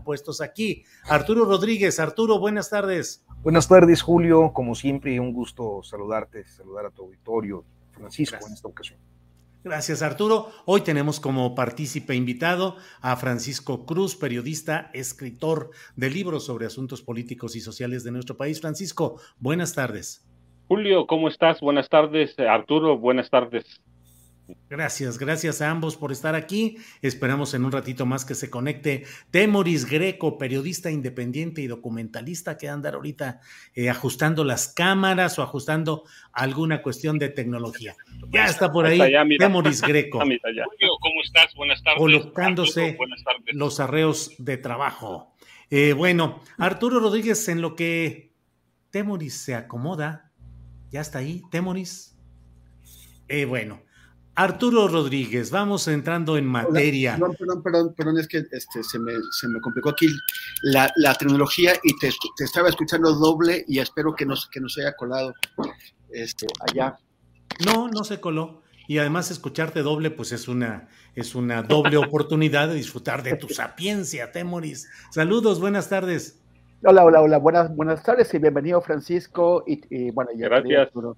Puestos aquí. Arturo Rodríguez, Arturo, buenas tardes. Buenas tardes, Julio. Como siempre, un gusto saludarte, saludar a tu auditorio, Francisco, Gracias. en esta ocasión. Gracias, Arturo. Hoy tenemos como partícipe invitado a Francisco Cruz, periodista, escritor de libros sobre asuntos políticos y sociales de nuestro país. Francisco, buenas tardes. Julio, ¿cómo estás? Buenas tardes. Arturo, buenas tardes. Gracias, gracias a ambos por estar aquí. Esperamos en un ratito más que se conecte Temoris Greco, periodista independiente y documentalista que andar ahorita eh, ajustando las cámaras o ajustando alguna cuestión de tecnología. Ya está por ahí allá. Temoris Greco, ¿cómo estás? Buenas tardes. colocándose Arturo, buenas tardes. los arreos de trabajo. Eh, bueno, Arturo Rodríguez, en lo que Temoris se acomoda, ya está ahí, Temoris. Eh, bueno, Arturo Rodríguez, vamos entrando en materia. Perdón, perdón, perdón, perdón, es que este, se, me, se me complicó aquí la, la tecnología y te, te estaba escuchando doble y espero que nos, que nos haya colado este, allá. No, no se coló. Y además escucharte doble, pues es una, es una doble oportunidad de disfrutar de tu sapiencia, Temoris. Saludos, buenas tardes. Hola, hola, hola, buenas, buenas tardes y bienvenido Francisco y, y, bueno, ya Gracias. Arturo.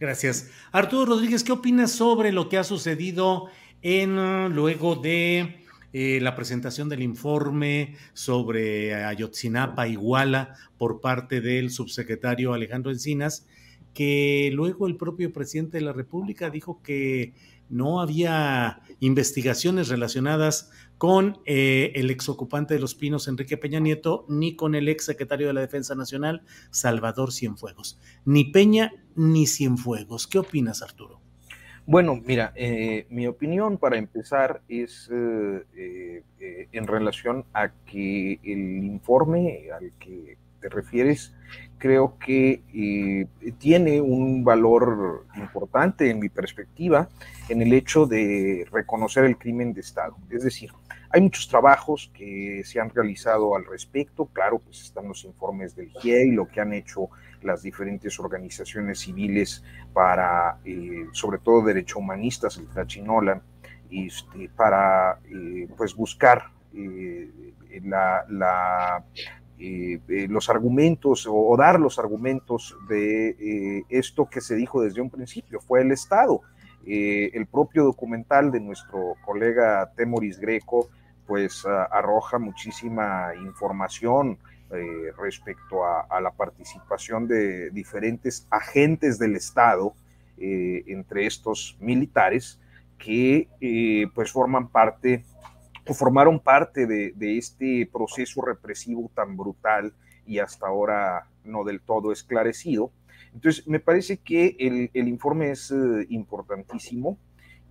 Gracias. Arturo Rodríguez, ¿qué opinas sobre lo que ha sucedido en uh, luego de eh, la presentación del informe sobre Ayotzinapa, Iguala, por parte del subsecretario Alejandro Encinas, que luego el propio presidente de la República dijo que no había investigaciones relacionadas con eh, el exocupante de Los Pinos, Enrique Peña Nieto, ni con el ex secretario de la Defensa Nacional, Salvador Cienfuegos. Ni Peña ni Cienfuegos. ¿Qué opinas, Arturo? Bueno, mira, eh, mi opinión para empezar es eh, eh, en relación a que el informe al que te refieres creo que eh, tiene un valor importante en mi perspectiva en el hecho de reconocer el crimen de Estado. Es decir, hay muchos trabajos que se han realizado al respecto, claro, pues están los informes del GIEI, lo que han hecho las diferentes organizaciones civiles para, eh, sobre todo derecho humanistas, el Trachinola, este, para eh, pues buscar la eh, eh, los argumentos o, dar los argumentos de eh, esto que se dijo desde un principio, fue el Estado. El propio documental de nuestro colega Temoris Greco pues arroja muchísima información respecto a, la participación de diferentes agentes del Estado, entre estos militares, que pues forman parte formaron parte de, este proceso represivo tan brutal y hasta ahora no del todo esclarecido. Entonces, me parece que el, informe es eh, importantísimo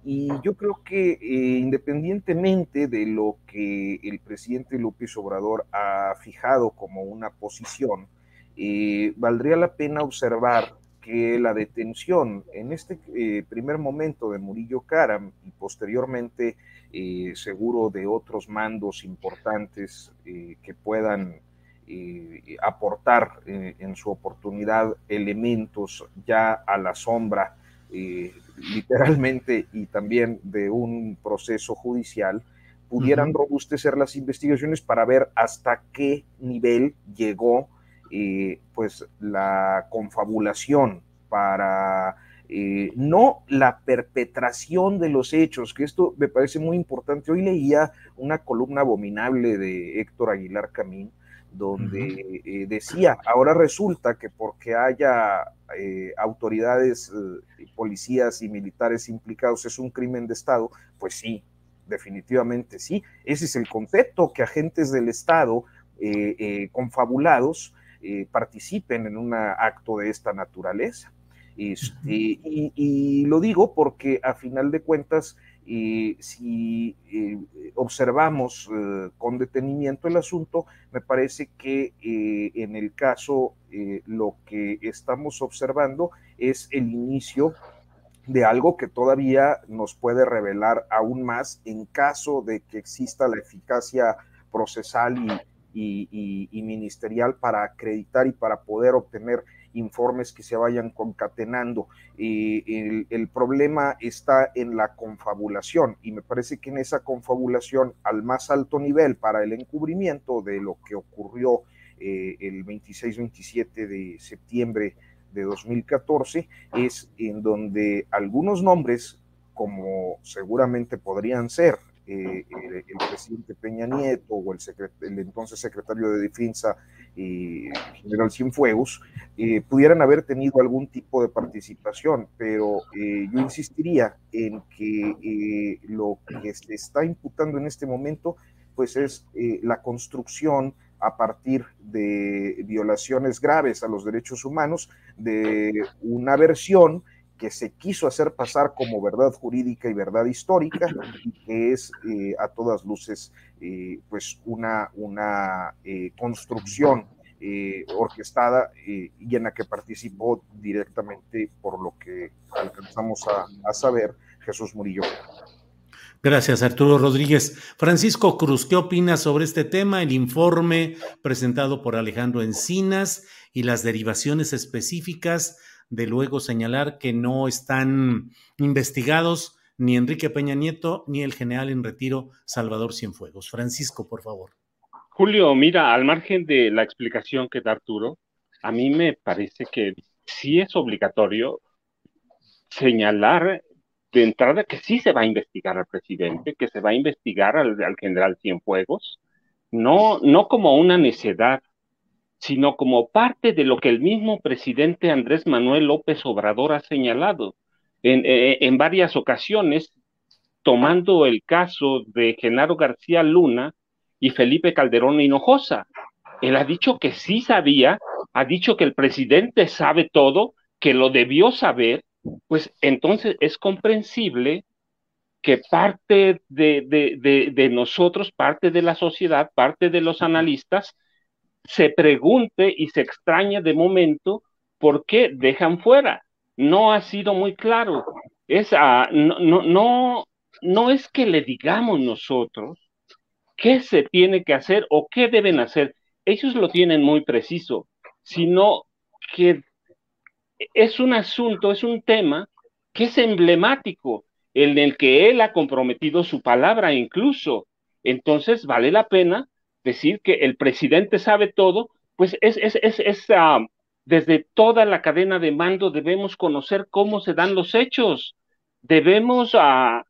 y yo creo que eh, independientemente de lo que el presidente López Obrador ha fijado como una posición, eh, valdría la pena observar que la detención en este primer momento de Murillo Karam y posteriormente eh, seguro de otros mandos importantes eh, que puedan eh, aportar en su oportunidad elementos ya a la sombra literalmente y también de un proceso judicial, pudieran robustecer las investigaciones para ver hasta qué nivel llegó pues la confabulación para eh, no la perpetración de los hechos, que esto me parece muy importante. Hoy leía una columna abominable de Héctor Aguilar Camín, donde eh, decía, ahora resulta que porque haya autoridades, policías y militares implicados es un crimen de Estado, pues sí, definitivamente sí. Ese es el concepto, que agentes del Estado confabulados eh, participen en un acto de esta naturaleza. Este, y, lo digo porque a final de cuentas, eh, si eh, observamos con detenimiento el asunto, me parece que en el caso lo que estamos observando es el inicio de algo que todavía nos puede revelar aún más en caso de que exista la eficacia procesal y, y, ministerial para acreditar y para poder obtener informes que se vayan concatenando. el, el, problema está en la confabulación y me parece que en esa confabulación al más alto nivel para el encubrimiento de lo que ocurrió eh, el 26-27 de septiembre de 2014 es en donde algunos nombres, como seguramente podrían ser eh, el, presidente Peña Nieto o el, el entonces secretario de Defensa, eh, general Cienfuegos, eh, pudieran haber tenido algún tipo de participación, pero eh, yo insistiría en que lo que se está imputando en este momento pues es la construcción a partir de violaciones graves a los derechos humanos de una versión que se quiso hacer pasar como verdad jurídica y verdad histórica, y que es eh, a todas luces eh, pues una, una eh, construcción orquestada y en la que participó directamente, por lo que alcanzamos a, a saber, Jesús Murillo. Gracias, Arturo Rodríguez. Francisco Cruz, ¿qué opinas sobre este tema, el informe presentado por Alejandro Encinas y las derivaciones específicas de luego señalar que no están investigados ni Enrique Peña Nieto ni el general en retiro Salvador Cienfuegos. Francisco, por favor. Julio, mira, al margen de la explicación que da Arturo, a mí me parece que sí es obligatorio señalar de entrada que sí se va a investigar al presidente, que se va a investigar al, al general Cienfuegos, no, no como una necedad sino como parte de lo que el mismo presidente Andrés Manuel López Obrador ha señalado en, eh, en varias ocasiones, tomando el caso de Genaro García Luna y Felipe Calderón Hinojosa. Él ha dicho que sí sabía, ha dicho que el presidente sabe todo, que lo debió saber, pues entonces es comprensible que parte de, de, de, nosotros, parte de la sociedad, parte de los analistas, se pregunte y se extraña de momento por qué dejan fuera. No ha sido muy claro. Es, no, no, no, no es que le digamos nosotros qué se tiene que hacer o qué deben hacer. Ellos lo tienen muy preciso, sino que es un asunto, es un tema que es emblemático, en el que él ha comprometido su palabra incluso. Entonces vale la pena decir que el presidente sabe todo, pues es, es, es, ah, desde toda la cadena de mando debemos conocer cómo se dan los hechos. Debemos uh,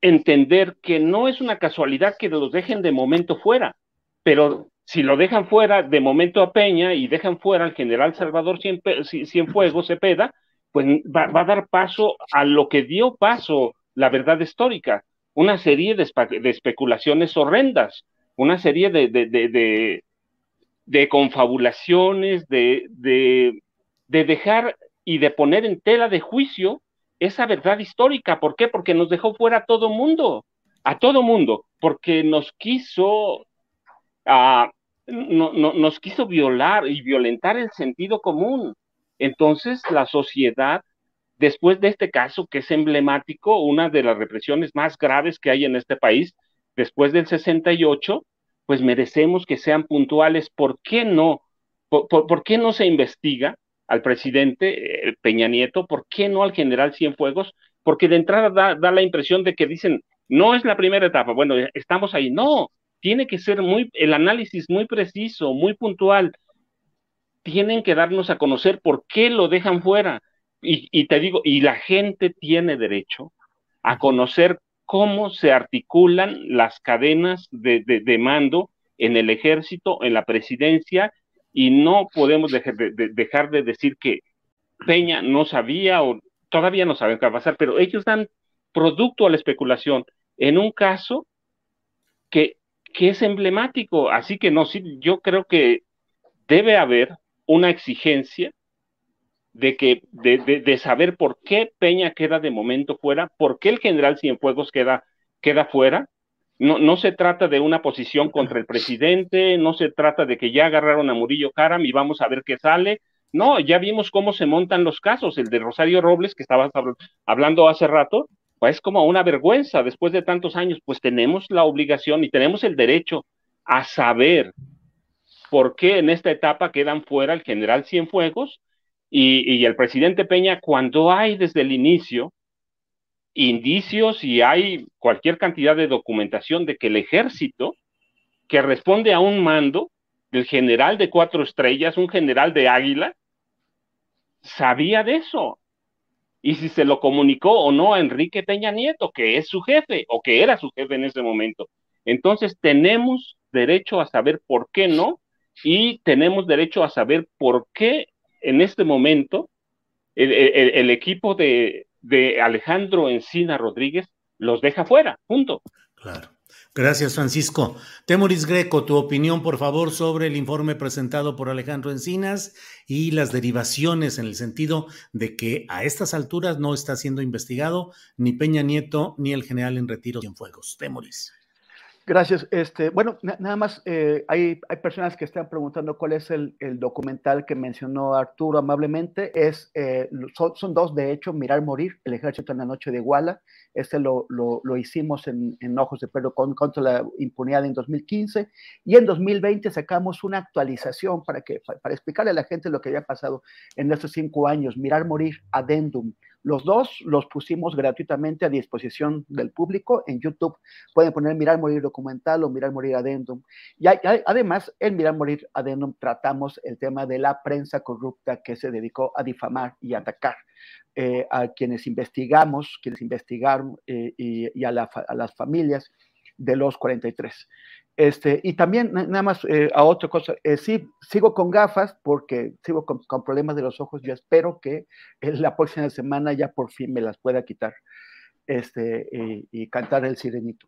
entender que no es una casualidad que los dejen de momento fuera, pero si lo dejan fuera de momento a Peña y dejan fuera al general Salvador Cienfuegos Cepeda, pues va, a dar paso a lo que dio paso la verdad histórica, una serie de especulaciones horrendas, una serie de, de, de, de confabulaciones, de, de, dejar y de poner en tela de juicio esa verdad histórica. ¿Por qué? Porque nos dejó fuera a todo mundo, a todo mundo, porque nos quiso, uh, no, no, nos quiso violar y violentar el sentido común. Entonces la sociedad, después de este caso que es emblemático, una de las represiones más graves que hay en este país, después del 68, pues merecemos que sean puntuales. ¿Por qué no? ¿Por, qué no se investiga al presidente eh, Peña Nieto? ¿Por qué no al general Cienfuegos? Porque de entrada da, la impresión de que dicen, no es la primera etapa, bueno, estamos ahí, no, tiene que ser muy, el análisis muy preciso, muy puntual, tienen que darnos a conocer por qué lo dejan fuera. Y, te digo, y la gente tiene derecho a conocer cómo se articulan las cadenas de, mando en el ejército, en la presidencia, y no podemos dejar de, decir que Peña no sabía o todavía no saben qué va a pasar, pero ellos dan producto a la especulación en un caso que, que es emblemático. Así que no, sí, yo creo que debe haber una exigencia de que de, de, saber por qué Peña queda de momento fuera, por qué el general Cienfuegos queda, queda fuera. No, no se trata de una posición contra el presidente, no se trata de que ya agarraron a Murillo Karam y vamos a ver qué sale. No, ya vimos cómo se montan los casos. El de Rosario Robles, que estabas hablando hace rato, pues es como una vergüenza después de tantos años. Pues tenemos la obligación y tenemos el derecho a saber por qué en esta etapa quedan fuera el general Cienfuegos y, el presidente Peña cuando hay desde el inicio indicios y hay cualquier cantidad de documentación de que el ejército, que responde a un mando del general de cuatro estrellas, un general de águila, sabía de eso. Y si se lo comunicó o no a Enrique Peña Nieto, que es su jefe o que era su jefe en ese momento. Entonces tenemos derecho a saber por qué no y tenemos derecho a saber por qué en este momento el, equipo de, Alejandro Encina Rodríguez los deja fuera, punto. Claro. Gracias, Francisco. Temoris Greco, tu opinión, por favor, sobre el informe presentado por Alejandro Encinas y las derivaciones en el sentido de que a estas alturas no está siendo investigado ni Peña Nieto ni el general en retiro Cienfuegos. Temoris. Gracias. Este, bueno, nada más eh, hay, hay, personas que están preguntando cuál es el, el documental que mencionó Arturo amablemente. Es, eh, son, son, dos, de hecho, Mirar Morir, El Ejército en la Noche de Iguala. Este lo, lo, lo hicimos en, en, Ojos de Perro contra la impunidad en 2015 y en 2020 sacamos una actualización para, que, para explicarle a la gente lo que había pasado en estos cinco años. Mirar Morir, Addendum los dos los pusimos gratuitamente a disposición del público en YouTube. Pueden poner Mirar Morir documental o Mirar Morir Adendum. Y además, en Mirar Morir Adendum tratamos el tema de la prensa corrupta que se dedicó a difamar y atacar eh, a quienes investigamos, quienes investigaron eh, y, a, a las familias de los 43. Este, y también, nada más eh, a otra cosa, eh, sí, sigo con gafas porque sigo con, problemas de los ojos. Yo espero que la próxima semana ya por fin me las pueda quitar este, y, cantar el sirenito.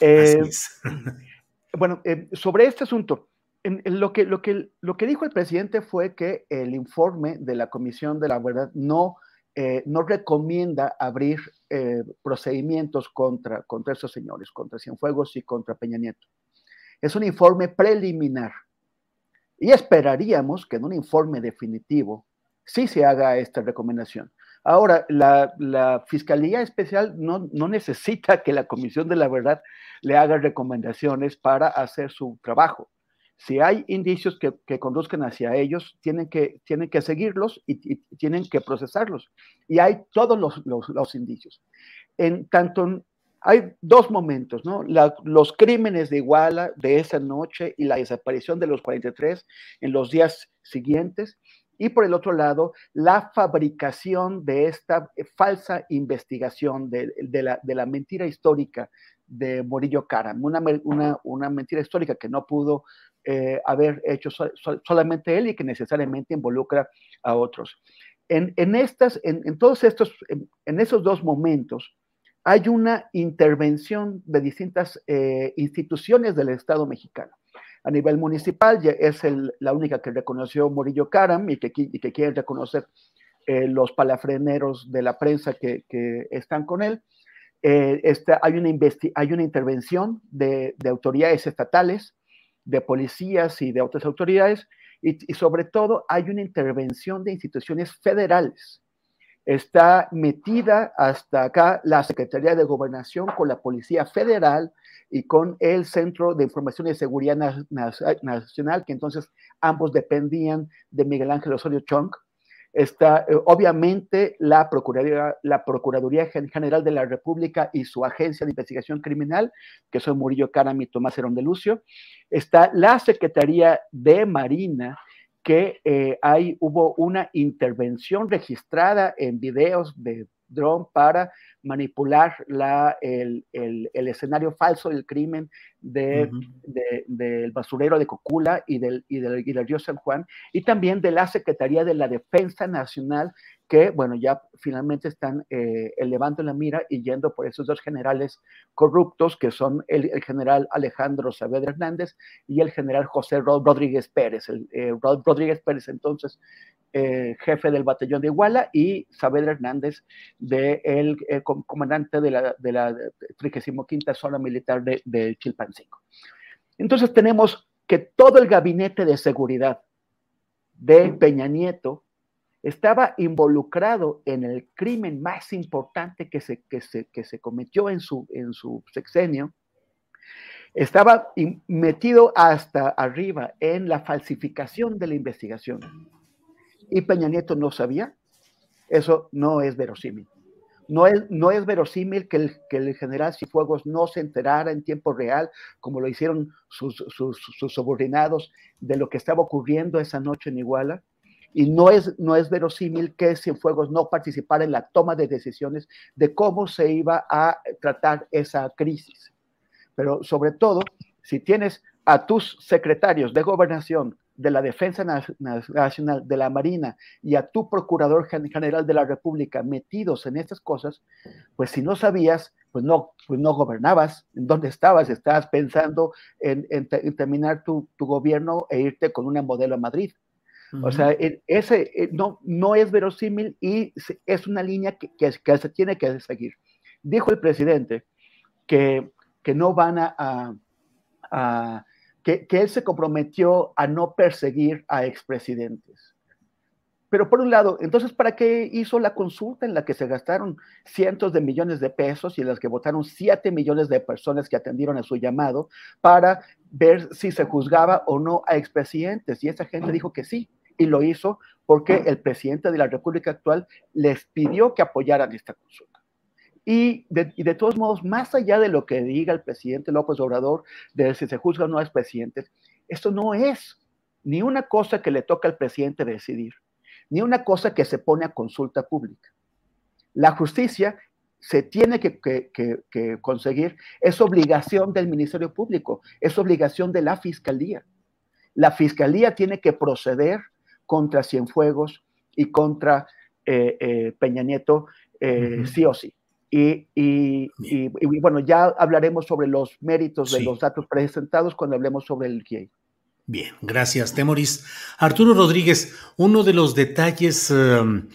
Eh, bueno, sobre este asunto, lo, que, lo, que, lo que dijo el presidente fue que el informe de la Comisión de la Verdad no eh, no recomienda abrir eh, procedimientos contra, contra esos señores, contra Cienfuegos y contra Peña Nieto. Es un informe preliminar. Y esperaríamos que en un informe definitivo sí se haga esta recomendación. Ahora, la, Fiscalía Especial no, no, necesita que la Comisión de la Verdad le haga recomendaciones para hacer su trabajo. Si hay indicios que, conduzcan hacia ellos, tienen que, tienen que seguirlos y, tienen que procesarlos. Y hay todos los, indicios. En tanto, hay dos momentos, ¿no? los crímenes de Iguala de esa noche y la desaparición de los 43 en los días siguientes. Y por el otro lado, la fabricación de esta falsa investigación de, la, de la, mentira histórica de Morillo Cara, una, una, una, mentira histórica que no pudo eh, haber hecho solamente él y que necesariamente involucra a otros. En, en estas, en, todos estos, en, esos dos momentos, hay una intervención de distintas eh, instituciones del Estado mexicano. A nivel municipal ya es la única que reconoció Morillo Caram y que, y que quieren reconocer eh, los palafreneros de la prensa que, que están con él. Este, hay, una hay una intervención de, de autoridades estatales de policías y de otras autoridades, y, sobre todo hay una intervención de instituciones federales. Está metida hasta acá la Secretaría de Gobernación con la Policía Federal y con el Centro de Información y Seguridad Nacional, que entonces ambos dependían de Miguel Ángel Osorio Chong. Está eh, obviamente la Procuraduría, la Procuraduría General de la República y su Agencia de Investigación Criminal, que son Murillo Caram y Tomás Herón de Lucio. Está la Secretaría de Marina, que eh, hay, hubo una intervención registrada en videos de dron para manipular la, el, escenario falso del crimen del basurero de Cocula y del, y del, y del río San Juan, y también de la Secretaría de la Defensa Nacional, que, bueno, ya finalmente están eh, elevando la mira y yendo por esos dos generales corruptos, que son el, general Alejandro Saavedra Hernández y el general José Rodríguez Pérez. El, eh, Rodríguez Pérez, entonces, eh, jefe del batallón de Iguala, y Saavedra Hernández, de el, comandante de la, de la 35 zona militar de, de Chilpancingo. Entonces tenemos que todo el gabinete de seguridad de Peña Nieto estaba involucrado en el crimen más importante que se, que se, que se cometió en su, en su sexenio, estaba metido hasta arriba en la falsificación de la investigación. Y Peña Nieto no sabía. Eso no es verosímil. No es, no es verosímil que el, que el general Cifuegos no se enterara en tiempo real, como lo hicieron sus, sus, subordinados, de lo que estaba ocurriendo esa noche en Iguala y no es, no es verosímil que Cienfuegos no participara en la toma de decisiones de cómo se iba a tratar esa crisis. Pero sobre todo, si tienes a tus secretarios de gobernación, de la Defensa Nacional, de la Marina y a tu Procurador General de la República metidos en estas cosas, pues si no sabías, pues no, pues no gobernabas. ¿En dónde estabas? Estabas pensando en, terminar tu, tu, gobierno e irte con una modelo a Madrid. O sea, ese e, no, no es verosímil y es una línea que, que, se tiene que seguir. Dijo el presidente que, que no van a, a, que, él se comprometió a no perseguir a expresidentes. Pero por un lado, entonces, ¿para qué hizo la consulta en la que se gastaron cientos de millones de pesos y en las que votaron siete millones de personas que atendieron a su llamado para ver si se juzgaba o no a expresidentes? Y esa gente dijo que sí y lo hizo porque el presidente de la República actual les pidió que apoyaran esta consulta. Y de, todos modos, más allá de lo que diga el presidente López Obrador, de si se juzga o no a presidente, esto no es ni una cosa que le toca al presidente decidir, ni una cosa que se pone a consulta pública. La justicia se tiene que, que, conseguir, es obligación del Ministerio Público, es obligación de la Fiscalía. La Fiscalía tiene que proceder contra Cienfuegos y contra eh, eh, Peña Nieto, eh, sí o sí. Y, y, bueno, ya hablaremos sobre los méritos de los datos presentados cuando hablemos sobre el GIEI. Bien, gracias, Temoris. Arturo Rodríguez, uno de los detalles em,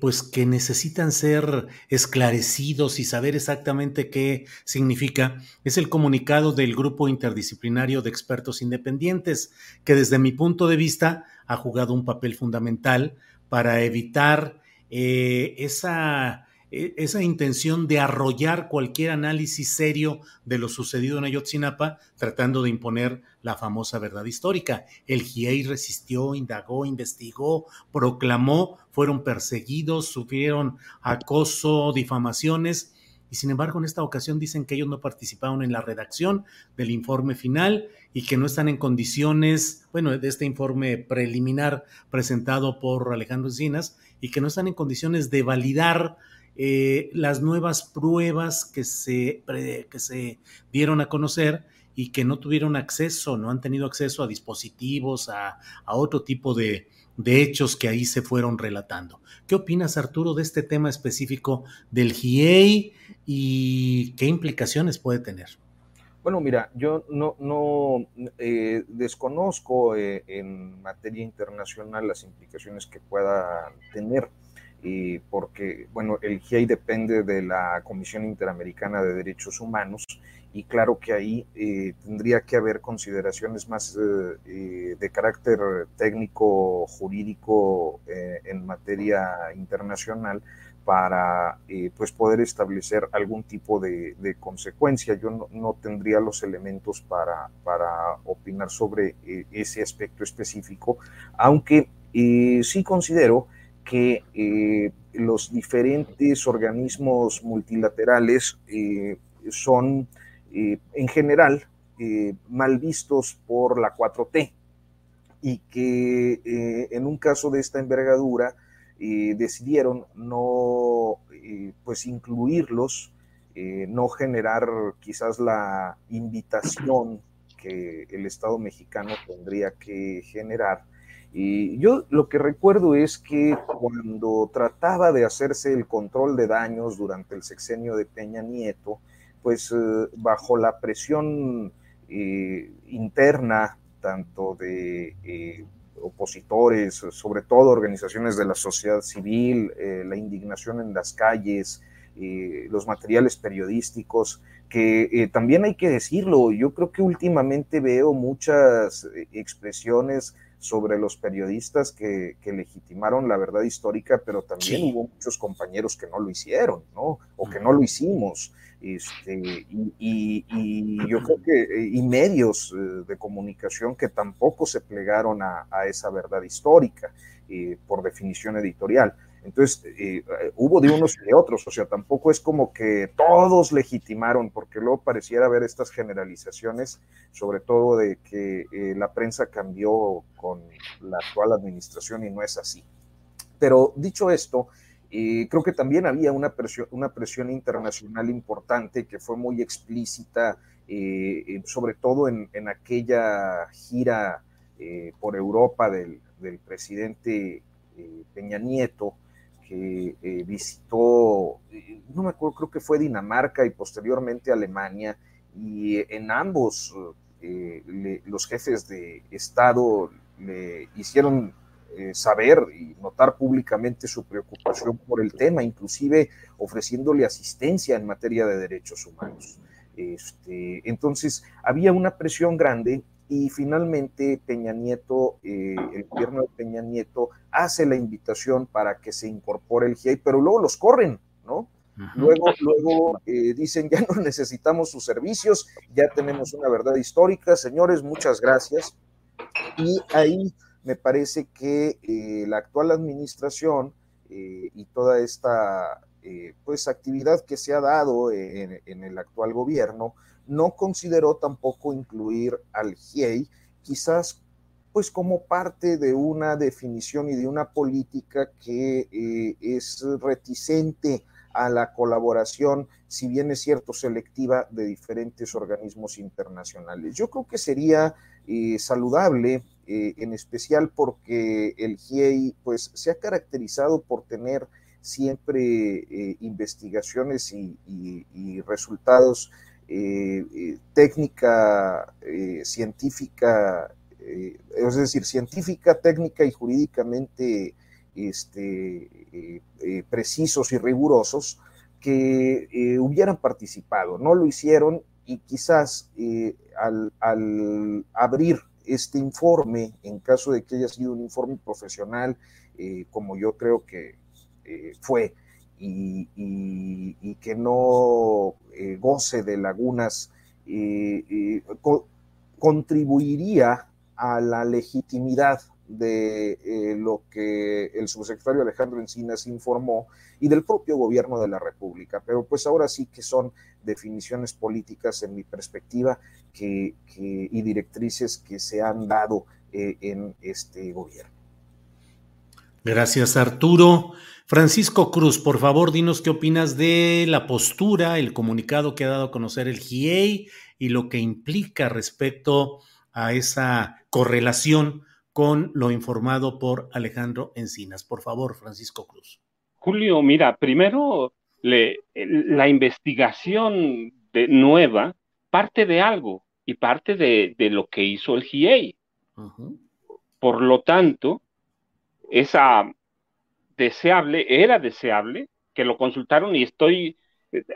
pues que necesitan ser esclarecidos y saber exactamente qué significa es el comunicado del Grupo Interdisciplinario de Expertos Independientes, que desde mi punto de vista ha jugado un papel fundamental para evitar eh, esa, esa intención de arrollar cualquier análisis serio de lo sucedido en Ayotzinapa, tratando de imponer la famosa verdad histórica. El GIEI resistió, indagó, investigó, proclamó, fueron perseguidos, sufrieron acoso, difamaciones y sin embargo en esta ocasión dicen que ellos no participaron en la redacción del informe final y que no están en condiciones, bueno, de este informe preliminar presentado por Alejandro Encinas, y que no están en condiciones de validar eh, las nuevas pruebas que se, que se dieron a conocer y que no tuvieron acceso, no han tenido acceso a dispositivos, a, a otro tipo de, de hechos que ahí se fueron relatando. ¿Qué opinas, Arturo, de este tema específico del GIEI y qué implicaciones puede tener? Bueno, mira, yo no, no eh, desconozco eh, en materia internacional las implicaciones que pueda tener, porque, bueno, el GIEI depende de la Comisión Interamericana de Derechos Humanos y claro que ahí eh, tendría que haber consideraciones más eh, eh, de carácter técnico jurídico en materia internacional para pues poder establecer algún tipo de, consecuencia. Yo no, no, tendría los elementos para, para opinar sobre ese aspecto específico, aunque sí considero que eh, los diferentes organismos multilaterales eh, son en general mal vistos por la 4T y que en un caso de esta envergadura decidieron no pues incluirlos, no generar quizás la invitación que el Estado mexicano tendría que generar. Y yo lo que recuerdo es que cuando trataba de hacerse el control de daños durante el sexenio de Peña Nieto, pues eh, bajo la presión eh, interna, tanto de eh, opositores, sobre todo organizaciones de la sociedad civil, la indignación en las calles, los materiales periodísticos, que eh, también hay que decirlo, yo creo que últimamente veo muchas eh, expresiones sobre los periodistas que, legitimaron la verdad histórica, pero también hubo muchos compañeros que no lo hicieron, ¿no? O que no lo hicimos. Este, y, yo creo que, eh, y medios de comunicación que tampoco se plegaron a, esa verdad histórica, por definición editorial. Entonces, eh, hubo de unos y de otros, o sea, tampoco es como que todos legitimaron, porque luego pareciera haber estas generalizaciones, sobre todo de que eh, la prensa cambió con la actual administración y no es así. Pero dicho esto, eh, creo que también había una presión, una presión internacional importante que fue muy explícita, sobre todo en, aquella gira por Europa del presidente Peña Nieto, que eh, visitó, eh, no me acuerdo, creo que fue Dinamarca y posteriormente Alemania, y en ambos eh, los jefes de Estado le hicieron saber y notar públicamente su preocupación por el tema, inclusive ofreciéndole asistencia en materia de derechos humanos. Este, entonces, había una presión grande y finalmente Peña Nieto, eh, el gobierno de Peña Nieto hace la invitación para que se incorpore el GIEI, pero luego los corren, ¿no? Luego, luego eh, dicen, ya no necesitamos sus servicios, ya tenemos una verdad histórica, señores, muchas gracias. Y ahí me parece que eh, la actual administración y toda esta pues actividad que se ha dado en, en el actual gobierno, no consideró tampoco incluir al GIEI, quizás pues como parte de una definición y de una política que eh, es reticente a la colaboración, si bien es cierto, selectiva de diferentes organismos internacionales. Yo creo que sería eh, saludable, eh, en especial porque el GIEI pues, se ha caracterizado por tener siempre investigaciones y resultados técnica eh, científica, es decir, científica, técnica y jurídicamente este, precisos y rigurosos que hubieran participado. No lo hicieron y quizás al, abrir este informe, en caso de que haya sido un informe profesional, como yo creo que fue, y, que no eh, goce de lagunas contribuiría a la legitimidad de eh, lo que el subsecretario Alejandro Encinas informó y del propio gobierno de la República. Pero pues ahora sí que son definiciones políticas en mi perspectiva y directrices que se han dado eh, en este gobierno. Gracias, Arturo. Francisco Cruz, por favor, dinos qué opinas de la postura, el comunicado que ha dado a conocer el GIEI y lo que implica respecto a esa correlación con lo informado por Alejandro Encinas. Por favor, Francisco Cruz. Julio, mira, primero la investigación de, nueva parte de algo y parte de, lo que hizo el GIEI. Por lo tanto, esa deseable, era deseable que lo consultaron y estoy,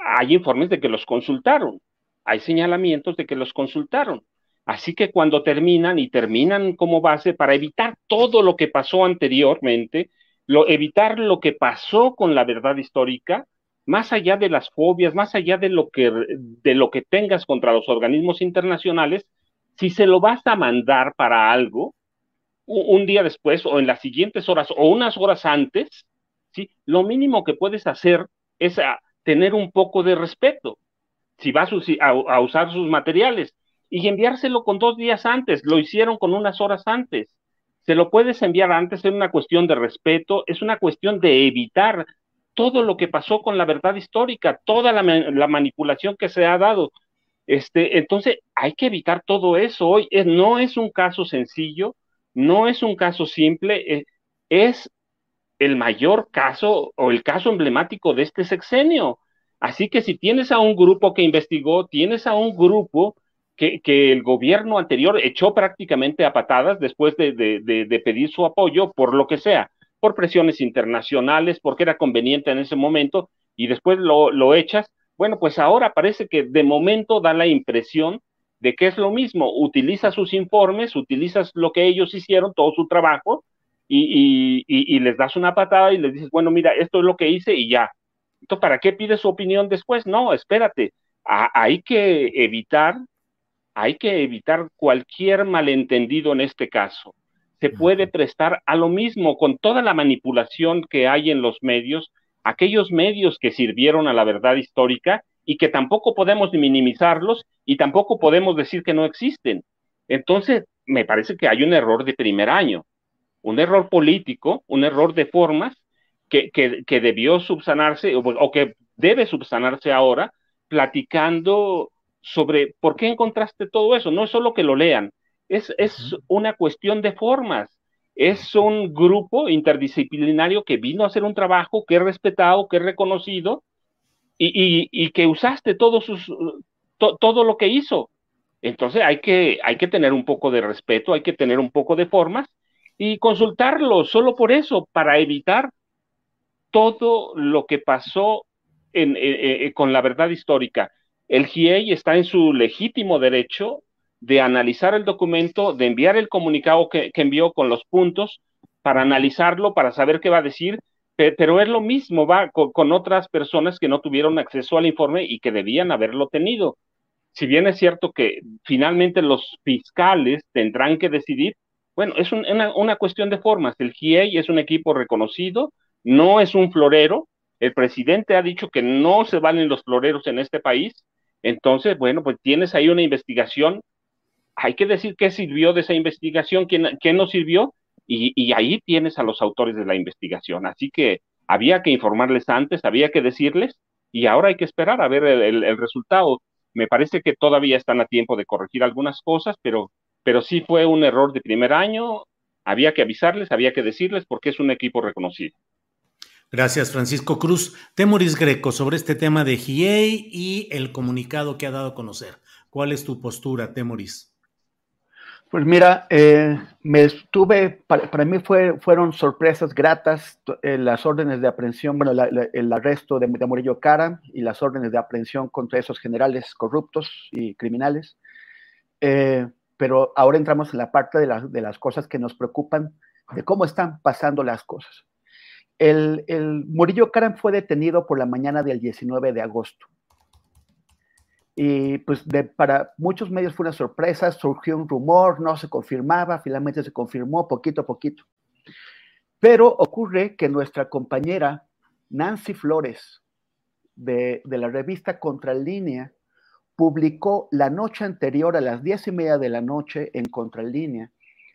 hay informes de que los consultaron, hay señalamientos de que los consultaron. Así que cuando terminan y terminan como base para evitar todo lo que pasó anteriormente, lo, evitar lo que pasó con la verdad histórica, más allá de las fobias, más allá de lo que, de lo que tengas contra los organismos internacionales, si se lo vas a mandar para algo, un día después o en las siguientes horas o unas horas antes, ¿sí? Lo mínimo que puedes hacer es tener un poco de respeto. Si vas a, usar sus materiales y enviárselo con dos días antes, lo hicieron con unas horas antes. Se lo puedes enviar antes, es una cuestión de respeto, es una cuestión de evitar todo lo que pasó con la verdad histórica, toda la, la manipulación que se ha dado. Este, entonces, hay que evitar todo eso. Hoy no es un caso sencillo, no es un caso simple, eh, es el mayor caso o el caso emblemático de este sexenio. Así que si tienes a un grupo que investigó, tienes a un grupo que, el gobierno anterior echó prácticamente a patadas después de, pedir su apoyo por lo que sea, por presiones internacionales, porque era conveniente en ese momento, y después lo, lo echas, bueno, pues ahora parece que de momento da la impresión de que es lo mismo, utilizas sus informes, utilizas lo que ellos hicieron, todo su trabajo, y, les das una patada y les dices, bueno, mira, esto es lo que hice y ya. Entonces, ¿para qué pides su opinión después? No, espérate, hay que evitar, hay que evitar cualquier malentendido en este caso. Se puede prestar a lo mismo con toda la manipulación que hay en los medios, aquellos medios que sirvieron a la verdad histórica y que tampoco podemos minimizarlos y tampoco podemos decir que no existen. Entonces, me parece que hay un error de primer año, un error político, un error de formas que, que, debió subsanarse o, que debe subsanarse ahora, platicando sobre por qué encontraste todo eso. No es solo que lo lean, es, es una cuestión de formas. Es un grupo interdisciplinario que vino a hacer un trabajo que es respetado, que es reconocido, y, que usaste todo, sus, todo lo que hizo. Entonces hay que, hay que tener un poco de respeto, hay que tener un poco de formas y consultarlo solo por eso, para evitar todo lo que pasó en, eh, eh, con la verdad histórica. El GIEI está en su legítimo derecho de analizar el documento, de enviar el comunicado que, envió con los puntos, para analizarlo, para saber qué va a decir pero es lo mismo, va con, otras personas que no tuvieron acceso al informe y que debían haberlo tenido. Si bien es cierto que finalmente los fiscales tendrán que decidir, bueno, es una, cuestión de formas. El GIEI es un equipo reconocido, no es un florero. El presidente ha dicho que no se valen los floreros en este país. Entonces, bueno, pues tienes ahí una investigación. Hay que decir qué sirvió de esa investigación, qué, qué no sirvió, y, ahí tienes a los autores de la investigación. Así que había que informarles antes, había que decirles, y ahora hay que esperar a ver el, resultado. Me parece que todavía están a tiempo de corregir algunas cosas, pero, pero sí fue un error de primer año. Había que avisarles, había que decirles, porque es un equipo reconocido. Gracias, Francisco Cruz. Temoris Greco, sobre este tema de GIEI y el comunicado que ha dado a conocer. ¿Cuál es tu postura, Temoris? Pues mira, eh, me estuve, para, mí fue, fueron sorpresas gratas eh, las órdenes de aprehensión, bueno, el arresto de, Murillo Cara y las órdenes de aprehensión contra esos generales corruptos y criminales. Eh, pero ahora entramos en la parte de, de, las cosas que nos preocupan, de cómo están pasando las cosas. El, el Murillo Cara fue detenido por la mañana del 19 de agosto. Y pues para muchos medios fue una sorpresa, surgió un rumor, no se confirmaba, finalmente se confirmó poquito a poquito. Pero ocurre que nuestra compañera Nancy Flores de, la revista Contralínea publicó la noche anterior a las diez y media de la noche en Contralínea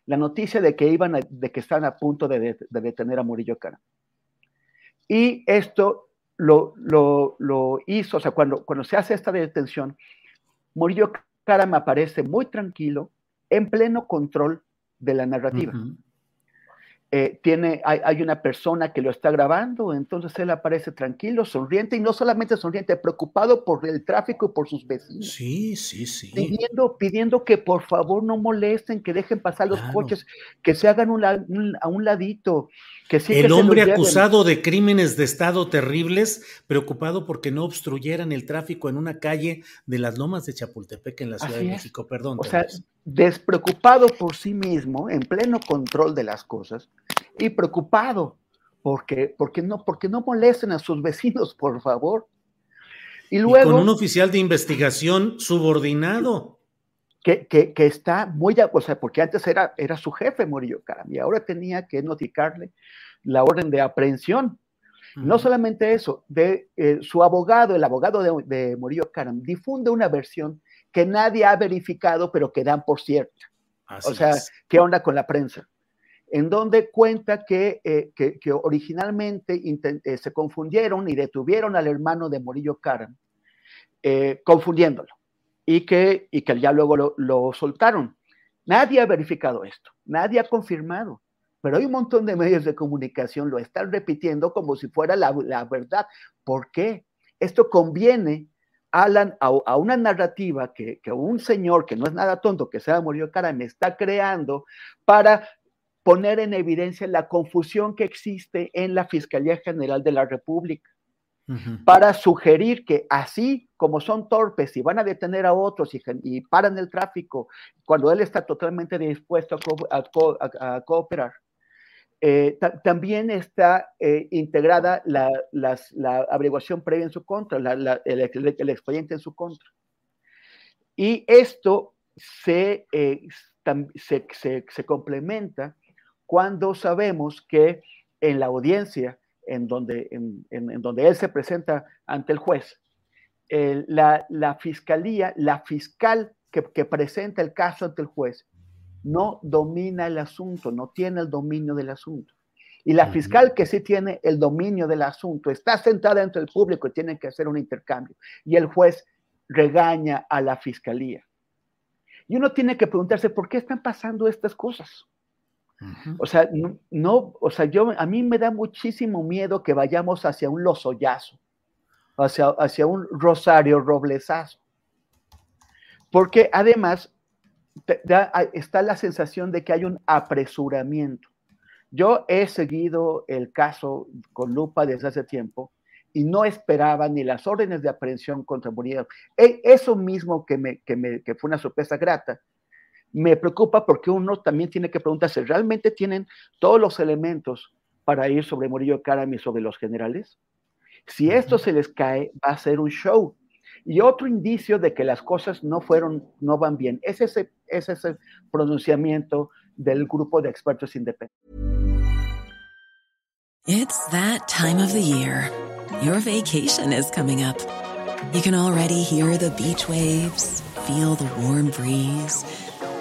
la noticia de que iban de que están a punto de, detener a Murillo Cara. Y esto lo, hizo, o sea, cuando, cuando se hace esta detención, Murillo Cara me aparece muy tranquilo, en pleno control de la narrativa. Eh, tiene, hay, una persona que lo está grabando, entonces él aparece tranquilo, sonriente, y no solamente sonriente, preocupado por el tráfico y por sus vecinos. Sí, sí, sí. Pidiendo, pidiendo que por favor no molesten, que dejen pasar los coches, que se hagan a un ladito. Que sí, el hombre acusado de crímenes de Estado terribles, preocupado porque no obstruyeran el tráfico en una calle de las Lomas de Chapultepec en la Ciudad de México, perdón. O sea, despreocupado por sí mismo, en pleno control de las cosas, y preocupado porque, porque, no, porque no molesten a sus vecinos, por favor. Y luego. con un oficial de investigación subordinado. que, que, que, está muy, o sea, porque antes era, era su jefe Murillo Karam y ahora tenía que notificarle la orden de aprehensión. No solamente eso, de eh, su abogado, el abogado de, de Murillo Karam, difunde una versión que nadie ha verificado, pero que dan por cierta. o sea, ¿qué onda con la prensa? En donde cuenta que, eh, que, originalmente eh, se confundieron y detuvieron al hermano de Murillo Karam, eh, confundiéndolo, y que, y que ya luego lo, lo soltaron. Nadie ha verificado esto, nadie ha confirmado pero hay un montón de medios de comunicación lo están repitiendo como si fuera la, la verdad. ¿Por qué? Esto conviene Alan, a, una narrativa que, que, un señor que no es nada tonto, que sea Murillo me está creando para poner en evidencia la confusión que existe en la Fiscalía General de la República, uh -huh. para sugerir que así como son torpes y van a detener a otros y, y paran el tráfico, cuando él está totalmente dispuesto a, co a, co a cooperar, eh, también está eh, integrada la, las, la, averiguación previa en su contra, la, la, el, el, el, expediente en su contra. Y esto se, eh, se, se, se, complementa cuando sabemos que en la audiencia en donde, en, en, en donde él se presenta ante el juez, la, la, fiscalía, la fiscal que, que presenta el caso ante el juez, no domina el asunto, no tiene el dominio del asunto. Y la fiscal que sí tiene el dominio del asunto está sentada entre el público y tiene que hacer un intercambio. Y el juez regaña a la fiscalía. Y uno tiene que preguntarse por qué están pasando estas cosas. O sea, no, o sea, yo a mí me da muchísimo miedo que vayamos hacia un lozoyazo, hacia, hacia un Rosario Roblesazo. Porque además está la sensación de que hay un apresuramiento. Yo he seguido el caso con lupa desde hace tiempo y no esperaba ni las órdenes de aprehensión contra Murillo. E, eso mismo que, me, que, me, que fue una sorpresa grata, me preocupa porque uno también tiene que preguntarse, ¿realmente tienen todos los elementos para ir sobre Murillo Karam y sobre los generales? Si esto se les cae, va a ser un show. Y otro indicio de que las cosas no fueron, no van bien, es ese, es ese pronunciamiento del grupo de expertos independientes. It's that time of the year. Your vacation is coming up. You can already hear the beach waves, feel the warm breeze,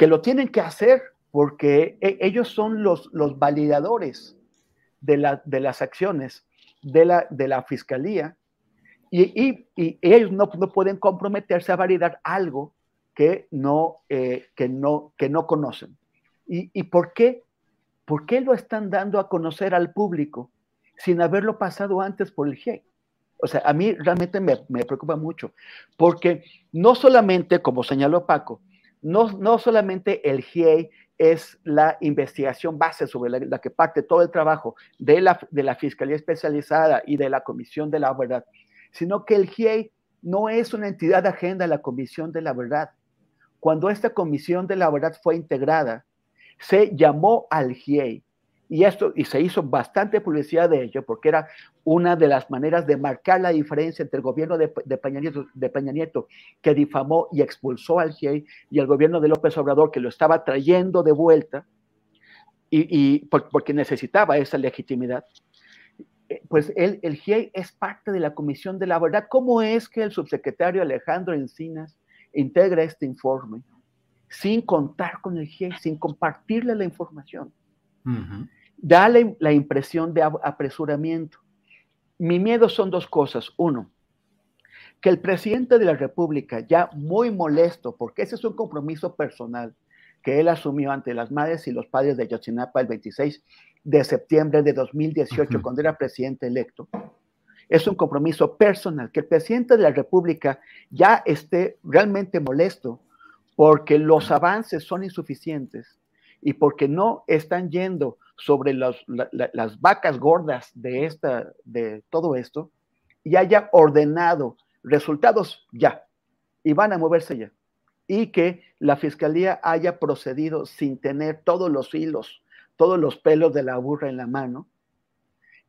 Que lo tienen que hacer porque ellos son los, los validadores de, la, de las acciones de la, de la fiscalía Y, y, ellos no, no, pueden comprometerse a validar algo que no, eh, que no, que no conocen. ¿Y, ¿Y, por qué? ¿Por qué lo están dando a conocer al público sin haberlo pasado antes por el GIEI? O sea, a mí realmente me, me preocupa mucho, porque no solamente, como señaló Paco, no, no solamente el GIEI es la investigación base sobre la, que parte todo el trabajo de la, de la Fiscalía Especializada y de la Comisión de la Verdad, sino que el GIEI no es una entidad ajena a la Comisión de la Verdad. Cuando esta Comisión de la Verdad fue integrada, se llamó al GIEI y esto y se hizo bastante publicidad de ello porque era una de las maneras de marcar la diferencia entre el gobierno de, de, Peña, Nieto, que difamó y expulsó al GIEI y el gobierno de López Obrador que lo estaba trayendo de vuelta y, y por, porque necesitaba esa legitimidad pues el, el GIEI es parte de la Comisión de la Verdad. ¿Cómo es que el subsecretario Alejandro Encinas integra este informe sin contar con el GIEI, sin compartirle la información? Uh. Da la, impresión de apresuramiento. Mi miedo son dos cosas. Uno, que el presidente de la República, ya muy molesto, porque ese es un compromiso personal que él asumió ante las madres y los padres de Yotzinapa el 26 de septiembre de 2018, cuando era presidente electo, es un compromiso personal, que el presidente de la República ya esté realmente molesto porque los avances son insuficientes y porque no están yendo sobre las vacas gordas de, esta, de todo esto y haya ordenado resultados ya. Y van a moverse ya. Y que la fiscalía haya procedido sin tener todos los hilos, todos los pelos de la burra en la mano.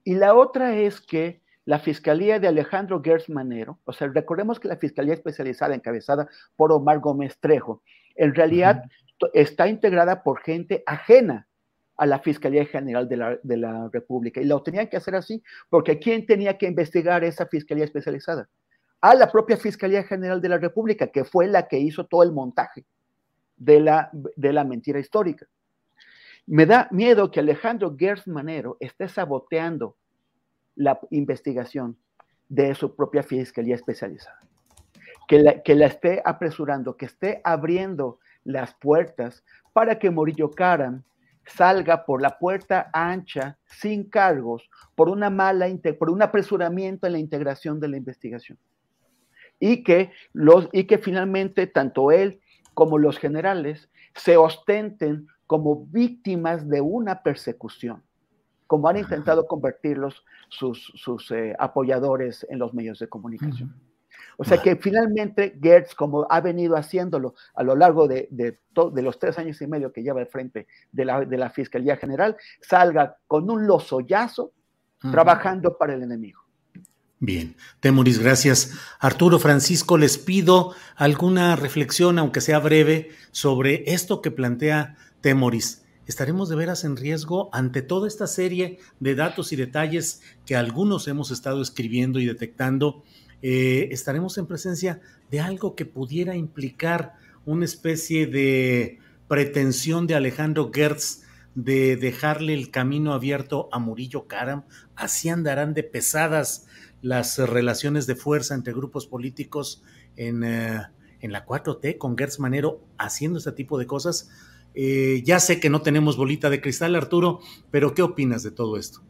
Y la otra es que la Fiscalía de Alejandro Gertz Manero, o sea, recordemos que la Fiscalía Especializada encabezada por Omar Gómez Trejo, en realidad está integrada por gente ajena a la Fiscalía General de la, de la, República. Y lo tenían que hacer así, porque ¿quién tenía que investigar esa Fiscalía Especializada? A la propia Fiscalía General de la República, que fue la que hizo todo el montaje de la, de la mentira histórica. Me da miedo que Alejandro Gertz Manero esté saboteando la investigación de su propia fiscalía especializada. Que la, que la esté apresurando, que esté abriendo las puertas para que Morillo Karam salga por la puerta ancha, sin cargos, por una mala, por un apresuramiento en la integración de la investigación. Y que, los, y que finalmente tanto él como los generales se ostenten como víctimas de una persecución como han intentado convertirlos sus, sus eh, apoyadores en los medios de comunicación. O sea que finalmente Gertz, como ha venido haciéndolo a lo largo de, de, de, los tres años y medio que lleva al frente de la, de la Fiscalía General, salga con un lozoyazo trabajando para el enemigo. Bien, Temoris, gracias. Arturo Francisco, les pido alguna reflexión, aunque sea breve, sobre esto que plantea Temoris estaremos de veras en riesgo ante toda esta serie de datos y detalles que algunos hemos estado escribiendo y detectando. Eh, estaremos en presencia de algo que pudiera implicar una especie de pretensión de Alejandro Gertz de dejarle el camino abierto a Murillo Karam. Así andarán de pesadas las relaciones de fuerza entre grupos políticos en, eh, en la 4T con Gertz Manero haciendo este tipo de cosas eh, ya sé que no tenemos bolita de cristal, Arturo, pero ¿qué opinas de todo esto?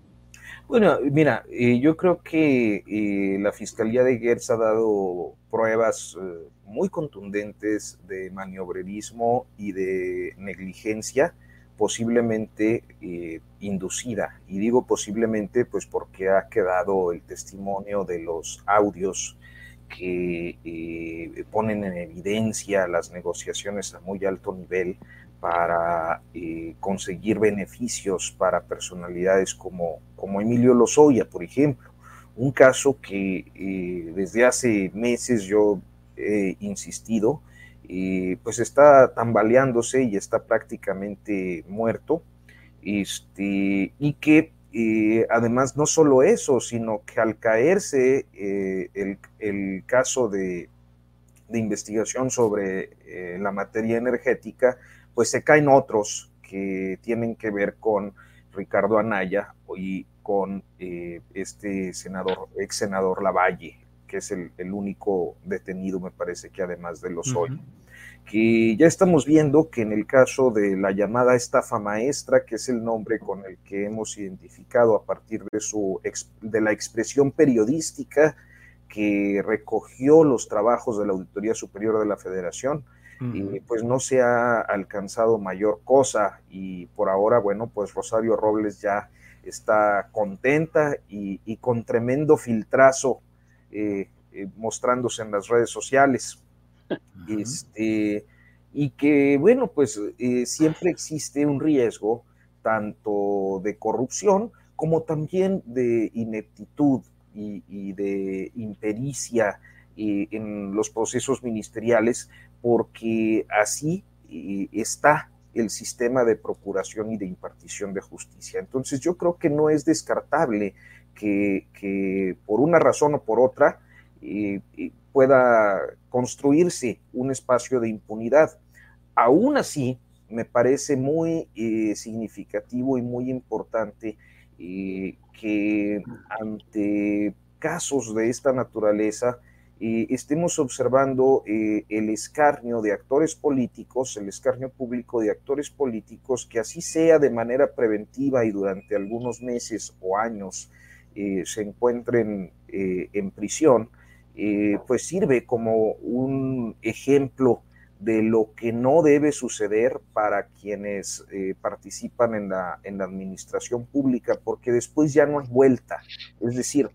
Bueno, mira, eh, yo creo que eh, la Fiscalía de Gertz ha dado pruebas muy contundentes de maniobrerismo y de negligencia, posiblemente inducida. Y digo posiblemente, pues porque ha quedado el testimonio de los audios que ponen en evidencia las negociaciones a muy alto nivel para eh, conseguir beneficios para personalidades como, como Emilio Lozoya, por ejemplo. Un caso que eh, desde hace meses yo he insistido, eh, pues está tambaleándose y está prácticamente muerto. Este, y que además no solo eso, sino que al caerse el, el, caso de, de investigación sobre la materia energética, pues se caen otros que tienen que ver con Ricardo Anaya y con eh, este senador, ex senador Lavalle, que es el, único detenido, me parece que además de los hoy. Que ya estamos viendo que en el caso de la llamada estafa maestra, que es el nombre con el que hemos identificado a partir de, su, de la expresión periodística que recogió los trabajos de la Auditoría Superior de la Federación, y pues no se ha alcanzado mayor cosa y por ahora, bueno, pues Rosario Robles ya está contenta y, con tremendo filtrazo eh, eh, mostrándose en las redes sociales. Este, y que, bueno, pues eh, siempre existe un riesgo tanto de corrupción como también de ineptitud y, y de impericia en los procesos ministeriales, porque así eh, está el sistema de procuración y de impartición de justicia. Entonces yo creo que no es descartable que, por una razón o por otra eh, eh, pueda construirse un espacio de impunidad. Aún así, me parece muy significativo y muy importante que ante casos de esta naturaleza estemos observando el escarnio de actores políticos, el escarnio público de actores políticos, que así sea de manera preventiva y durante algunos meses o años se encuentren en prisión, pues sirve como un ejemplo de lo que no debe suceder para quienes eh, participan en la, en la administración pública, porque después ya no hay vuelta. Es decir,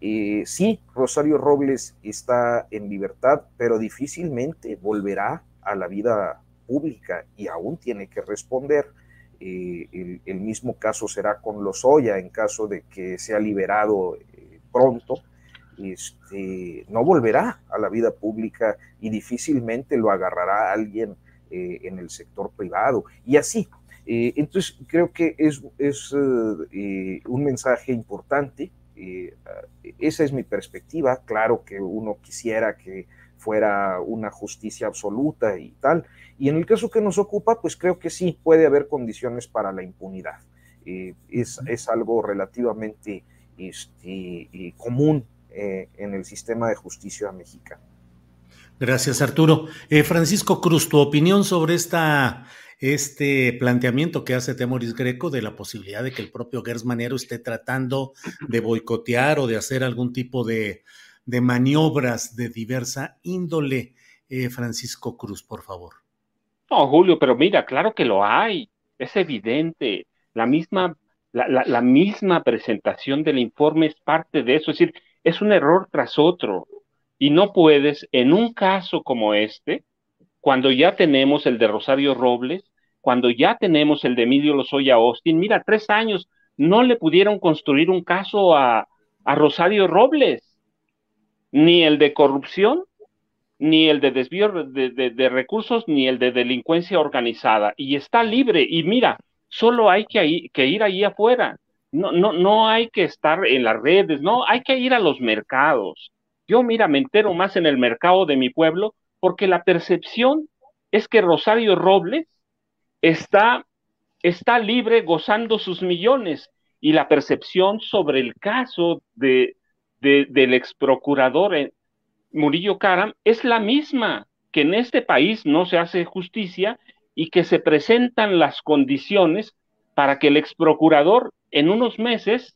eh, sí, Rosario Robles está en libertad, pero difícilmente volverá a la vida pública y aún tiene que responder. Eh, el, mismo caso será con Lozoya en caso de que sea liberado pronto este, no volverá a la vida pública y difícilmente lo agarrará alguien eh, en el sector privado. Y así. Eh, entonces, creo que es, eh, un mensaje importante. Esa es mi perspectiva. Claro que uno quisiera que fuera una justicia absoluta y tal. Y en el caso que nos ocupa, pues creo que sí puede haber condiciones para la impunidad. es, es, algo relativamente este, común eh, en el sistema de justicia mexicano. Gracias, Arturo. Eh, Francisco Cruz, tu opinión sobre esta, este planteamiento que hace Temoris Greco de la posibilidad de que el propio Gers Manero esté tratando de boicotear o de hacer algún tipo de, maniobras de diversa índole. Eh, Francisco Cruz, por favor. No, Julio, pero mira, claro que lo hay, es evidente. La misma, la, la misma presentación del informe es parte de eso. Es decir, es un error tras otro. Y no puedes, en un caso como este, cuando ya tenemos el de Rosario Robles, cuando ya tenemos el de Emilio Lozoya Austin, mira, tres años, no le pudieron construir un caso a, Rosario Robles, ni el de corrupción, ni el de desvío de, recursos, ni el de delincuencia organizada. Y está libre. Y mira, solo hay que, que ir ahí afuera. No, no, no hay que estar en las redes, no, hay que ir a los mercados. Yo, mira, me entero más en el mercado de mi pueblo porque la percepción es que Rosario Robles está, está libre gozando sus millones. Y la percepción sobre el caso de, del ex procurador eh, Murillo Karam es la misma, que en este país no se hace justicia y que se presentan las condiciones para que el ex procurador en unos meses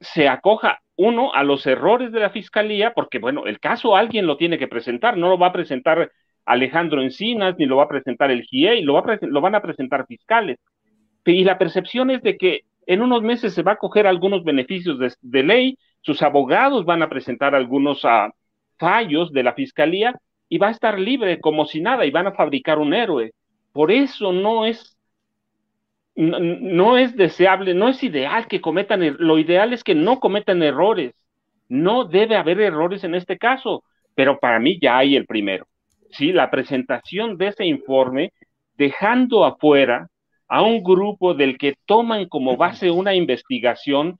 se acoja uno a los errores de la fiscalía, porque bueno, el caso alguien lo tiene que presentar, no lo va a presentar Alejandro Encinas, ni lo va a presentar el GIE, lo, va lo van a presentar fiscales. Y la percepción es de que en unos meses se va a coger algunos beneficios de, ley, sus abogados van a presentar algunos ah, fallos de la fiscalía y va a estar libre como si nada y van a fabricar un héroe. Por eso no es no, es deseable, no es ideal que cometan, er, lo ideal es que no cometan errores. No debe haber errores en este caso, pero para mí ya hay el primero. Sí, la presentación de ese informe, dejando afuera a un grupo del que toman como base una investigación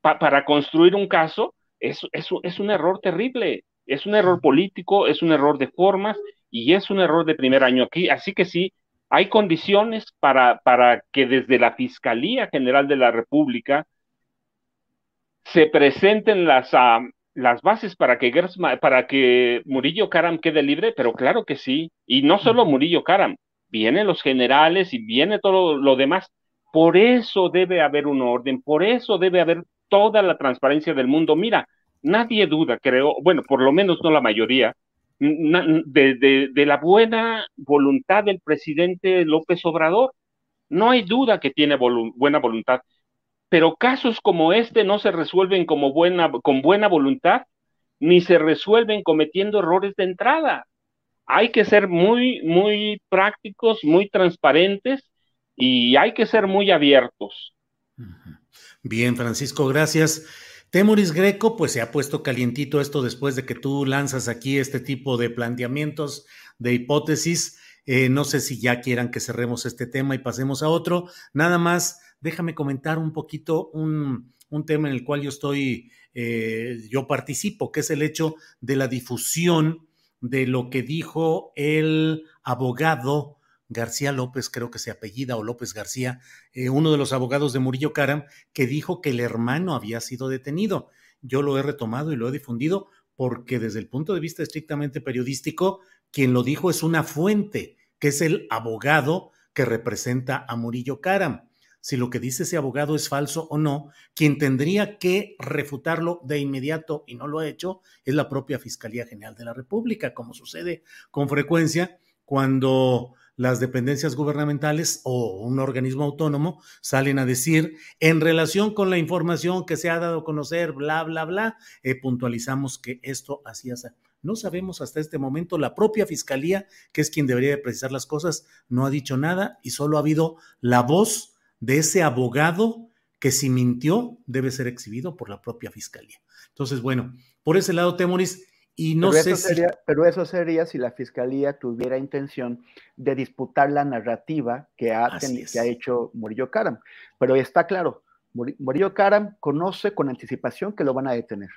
para construir un caso, es, un error terrible. Es un error político, es un error de formas y es un error de primer año aquí. Así que sí, hay condiciones para, para que desde la Fiscalía General de la República se presenten las, ah, las bases para que, para que Murillo Karam quede libre, pero claro que sí. Y no solo Murillo Karam, vienen los generales y viene todo lo demás. Por eso debe haber un orden, por eso debe haber toda la transparencia del mundo. Mira, nadie duda, creo, bueno, por lo menos no la mayoría, de, la buena voluntad del presidente López Obrador. No hay duda que tiene buena voluntad, pero casos como este no se resuelven con buena voluntad, ni se resuelven cometiendo errores de entrada. Hay que ser muy, muy prácticos, muy transparentes y hay que ser muy abiertos. Bien, Francisco, gracias. Temoris Greco, pues se ha puesto calientito esto después de que tú lanzas aquí este tipo de planteamientos, de hipótesis. Eh, no sé si ya quieran que cerremos este tema y pasemos a otro. Nada más, déjame comentar un poquito un, tema en el cual yo estoy, eh, yo participo, que es el hecho de la difusión de lo que dijo el abogado García López, creo que se apellida, o López García, eh, uno de los abogados de Murillo Caram, que dijo que el hermano había sido detenido. Yo lo he retomado y lo he difundido porque desde el punto de vista estrictamente periodístico, quien lo dijo es una fuente, que es el abogado que representa a Murillo Caram. Si lo que dice ese abogado es falso o no, quien tendría que refutarlo de inmediato y no lo ha hecho es la propia Fiscalía General de la República, como sucede con frecuencia cuando las dependencias gubernamentales o un organismo autónomo salen a decir en relación con la información que se ha dado a conocer, bla, bla, bla, eh, puntualizamos que esto hacía. No sabemos hasta este momento, la propia fiscalía, que es quien debería de precisar las cosas, no ha dicho nada y solo ha habido la voz de ese abogado que si mintió debe ser exhibido por la propia fiscalía. Entonces, bueno, por ese lado, Temoris, y no pero sé eso sería, Pero eso sería si la fiscalía tuviera intención de disputar la narrativa que ha, que ha hecho Murillo Karam. Pero está claro, Murillo Karam conoce con anticipación que lo van a detener.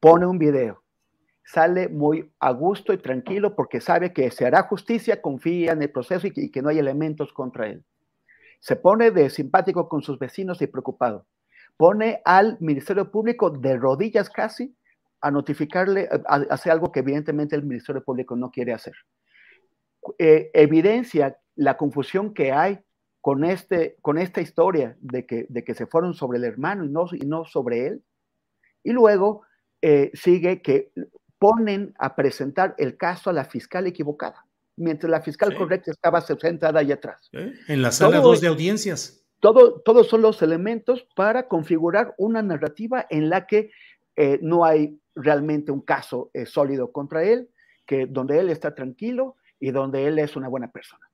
Pone un video, sale muy a gusto y tranquilo porque sabe que se hará justicia, confía en el proceso y que no hay elementos contra él. Se pone de simpático con sus vecinos y preocupado. Pone al Ministerio Público de rodillas casi a notificarle, a, hacer algo que evidentemente el Ministerio Público no quiere hacer. Eh, evidencia la confusión que hay con, este, con esta historia de que, de que se fueron sobre el hermano y no, y no sobre él. Y luego eh, sigue que ponen a presentar el caso a la fiscal equivocada, mientras la fiscal correcta estaba sentada ahí atrás. En la sala 2 de audiencias. Todo, todos son los elementos para configurar una narrativa en la que eh, no hay realmente un caso eh, sólido contra él, que donde él está tranquilo y donde él es una buena persona.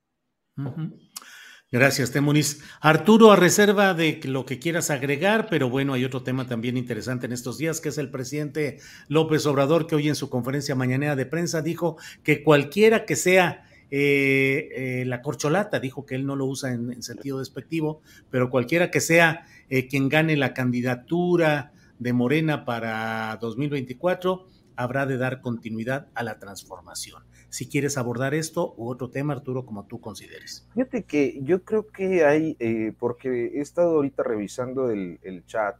Gracias, Temunis. Arturo, a reserva de lo que quieras agregar, pero bueno, hay otro tema también interesante en estos días, que es el presidente López Obrador, que hoy en su conferencia mañanera de prensa dijo que cualquiera que sea eh, eh, la corcholata, dijo que él no lo usa en, sentido despectivo, pero cualquiera que sea quien gane la candidatura de Morena para 2024 habrá de dar continuidad a la transformación. Si quieres abordar esto u otro tema, Arturo, como tú consideres. Fíjate que yo creo que hay, eh, porque he estado ahorita revisando el, chat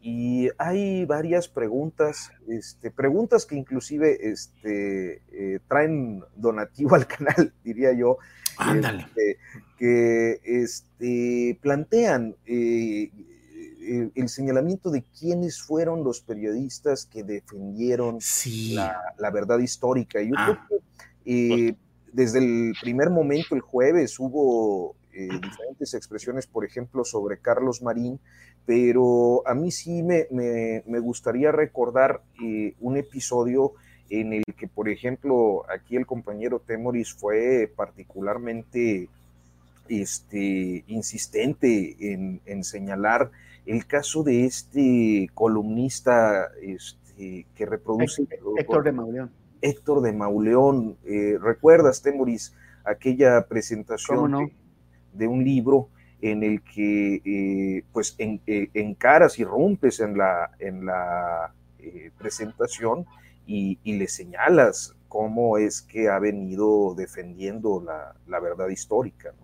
y hay varias preguntas, este, preguntas que inclusive este, eh, traen donativo al canal, diría yo. Ándale. Este, que este, plantean eh, el, señalamiento de quiénes fueron los periodistas que defendieron la, verdad histórica. Yo creo ah. que eh, desde el primer momento, el jueves, hubo eh, diferentes expresiones, por ejemplo, sobre Carlos Marín, pero a mí sí me, gustaría recordar eh, un episodio en el que, por ejemplo, aquí el compañero Temoris fue particularmente este, insistente en, en señalar el caso de este columnista este, que reproduce... Héctor de Mauleón. Héctor de Mauleón. Eh, ¿Recuerdas, Temoris, aquella presentación de, un libro en el que eh, pues en, eh, encaras y rompes en la, en la presentación y, le señalas cómo es que ha venido defendiendo la, la verdad histórica? ¿no?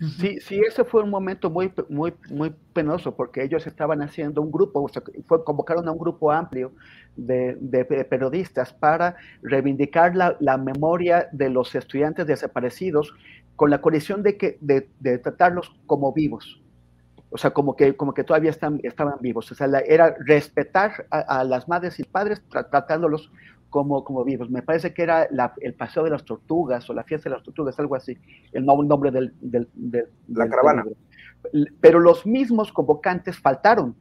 Sí, sí, ese fue un momento muy, muy, muy penoso porque ellos estaban haciendo un grupo, o sea, fue, convocaron a un grupo amplio de, periodistas para reivindicar la, memoria de los estudiantes desaparecidos con la condición de, que, de, tratarlos como vivos. O sea, como que, como que todavía están, estaban vivos. O sea, era respetar a, las madres y padres tratándolos como, como vivos. Me parece que era el Paseo de las Tortugas o la Fiesta de las Tortugas, algo así, el nombre del... del, la caravana. Pero los mismos convocantes faltaron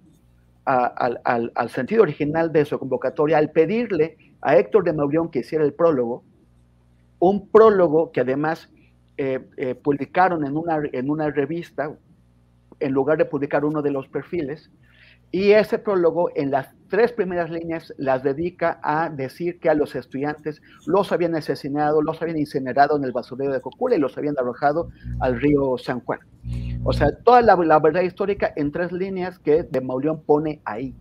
al, al, sentido original de su convocatoria al pedirle a Héctor de Maurión que hiciera el prólogo, un prólogo que además eh, eh, publicaron en una, en una revista, en lugar de publicar uno de los perfiles, y ese prólogo en las tres primeras líneas las dedica a decir que a los estudiantes los habían asesinado, los habían incinerado en el basurero de Cocula y los habían arrojado al río San Juan. O sea, toda la, verdad histórica en tres líneas que de Mauleón pone ahí.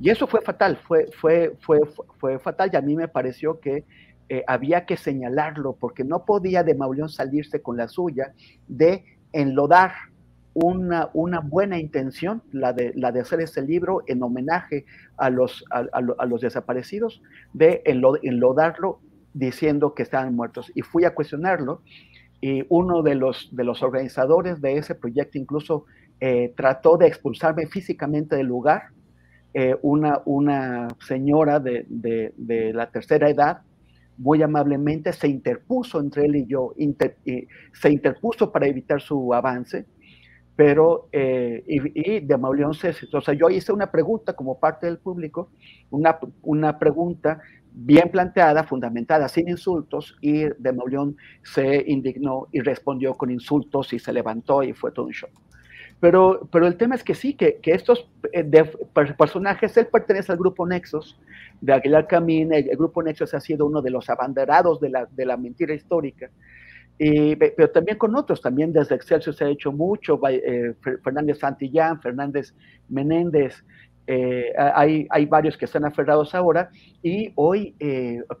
Y eso fue fatal, fue, fue, fue, fue fatal y a mí me pareció que eh, había que señalarlo porque no podía de Mauleón salirse con la suya de enlodar una, una buena intención, la de, la de hacer ese libro en homenaje a los, a, los desaparecidos, de enlodarlo diciendo que estaban muertos. Y fui a cuestionarlo y uno de los, de los organizadores de ese proyecto incluso eh, trató de expulsarme físicamente del lugar. Eh, una, una señora de, de, la tercera edad muy amablemente se interpuso entre él y yo, se interpuso para evitar su avance, pero, eh, y, de Mauleón se, o sea, yo hice una pregunta como parte del público, una, una pregunta bien planteada, fundamentada, sin insultos, y de Mauleón se indignó y respondió con insultos y se levantó y fue todo un shock. Pero, pero el tema es que sí, que, que estos eh, personajes, él pertenece al grupo Nexos, de Aguilar Camín, el, grupo Nexos ha sido uno de los abanderados de la, de la mentira histórica, y, pero también con otros, también desde Excelsior se ha hecho mucho, eh, Fernández Santillán, Fernández Menéndez, eh, hay, hay, varios que están aferrados ahora y hoy,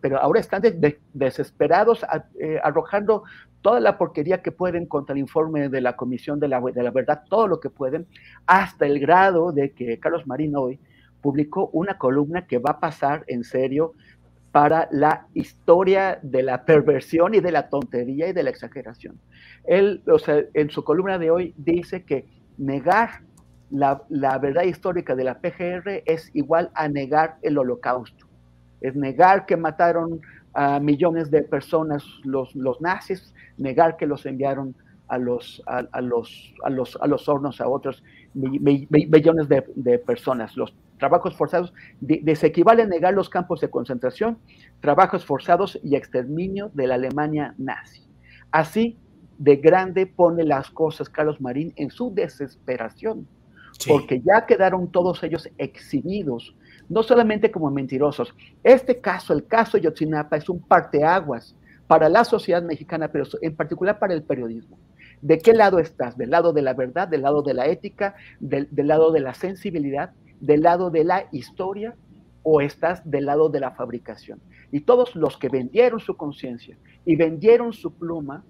pero ahora están desesperados arrojando toda la porquería que pueden contra el informe de la Comisión de la, de la Verdad, todo lo que pueden, hasta el grado de que Carlos Marín hoy publicó una columna que va a pasar en serio para la historia de la perversión y de la tontería y de la exageración. Él, o sea, en su columna de hoy dice que negar la, la verdad histórica de la PGR es igual a negar el holocausto. Es negar que mataron a millones de personas los, los nazis, negar que los enviaron a los, a, los, a los, a los hornos a otros millones de, personas. Los trabajos forzados se equivale a negar los campos de concentración, trabajos forzados y exterminio de la Alemania nazi. Así de grande pone las cosas Carlos Marín en su desesperación, porque ya quedaron todos ellos exhibidos, no solamente como mentirosos. Este caso, el caso de Yotzinapa, es un parteaguas para la sociedad mexicana, pero en particular para el periodismo. ¿De qué lado estás? ¿Del lado de la verdad, del lado de la ética, del, lado de la sensibilidad, del lado de la historia o estás del lado de la fabricación? Y todos los que vendieron su conciencia y vendieron su pluma,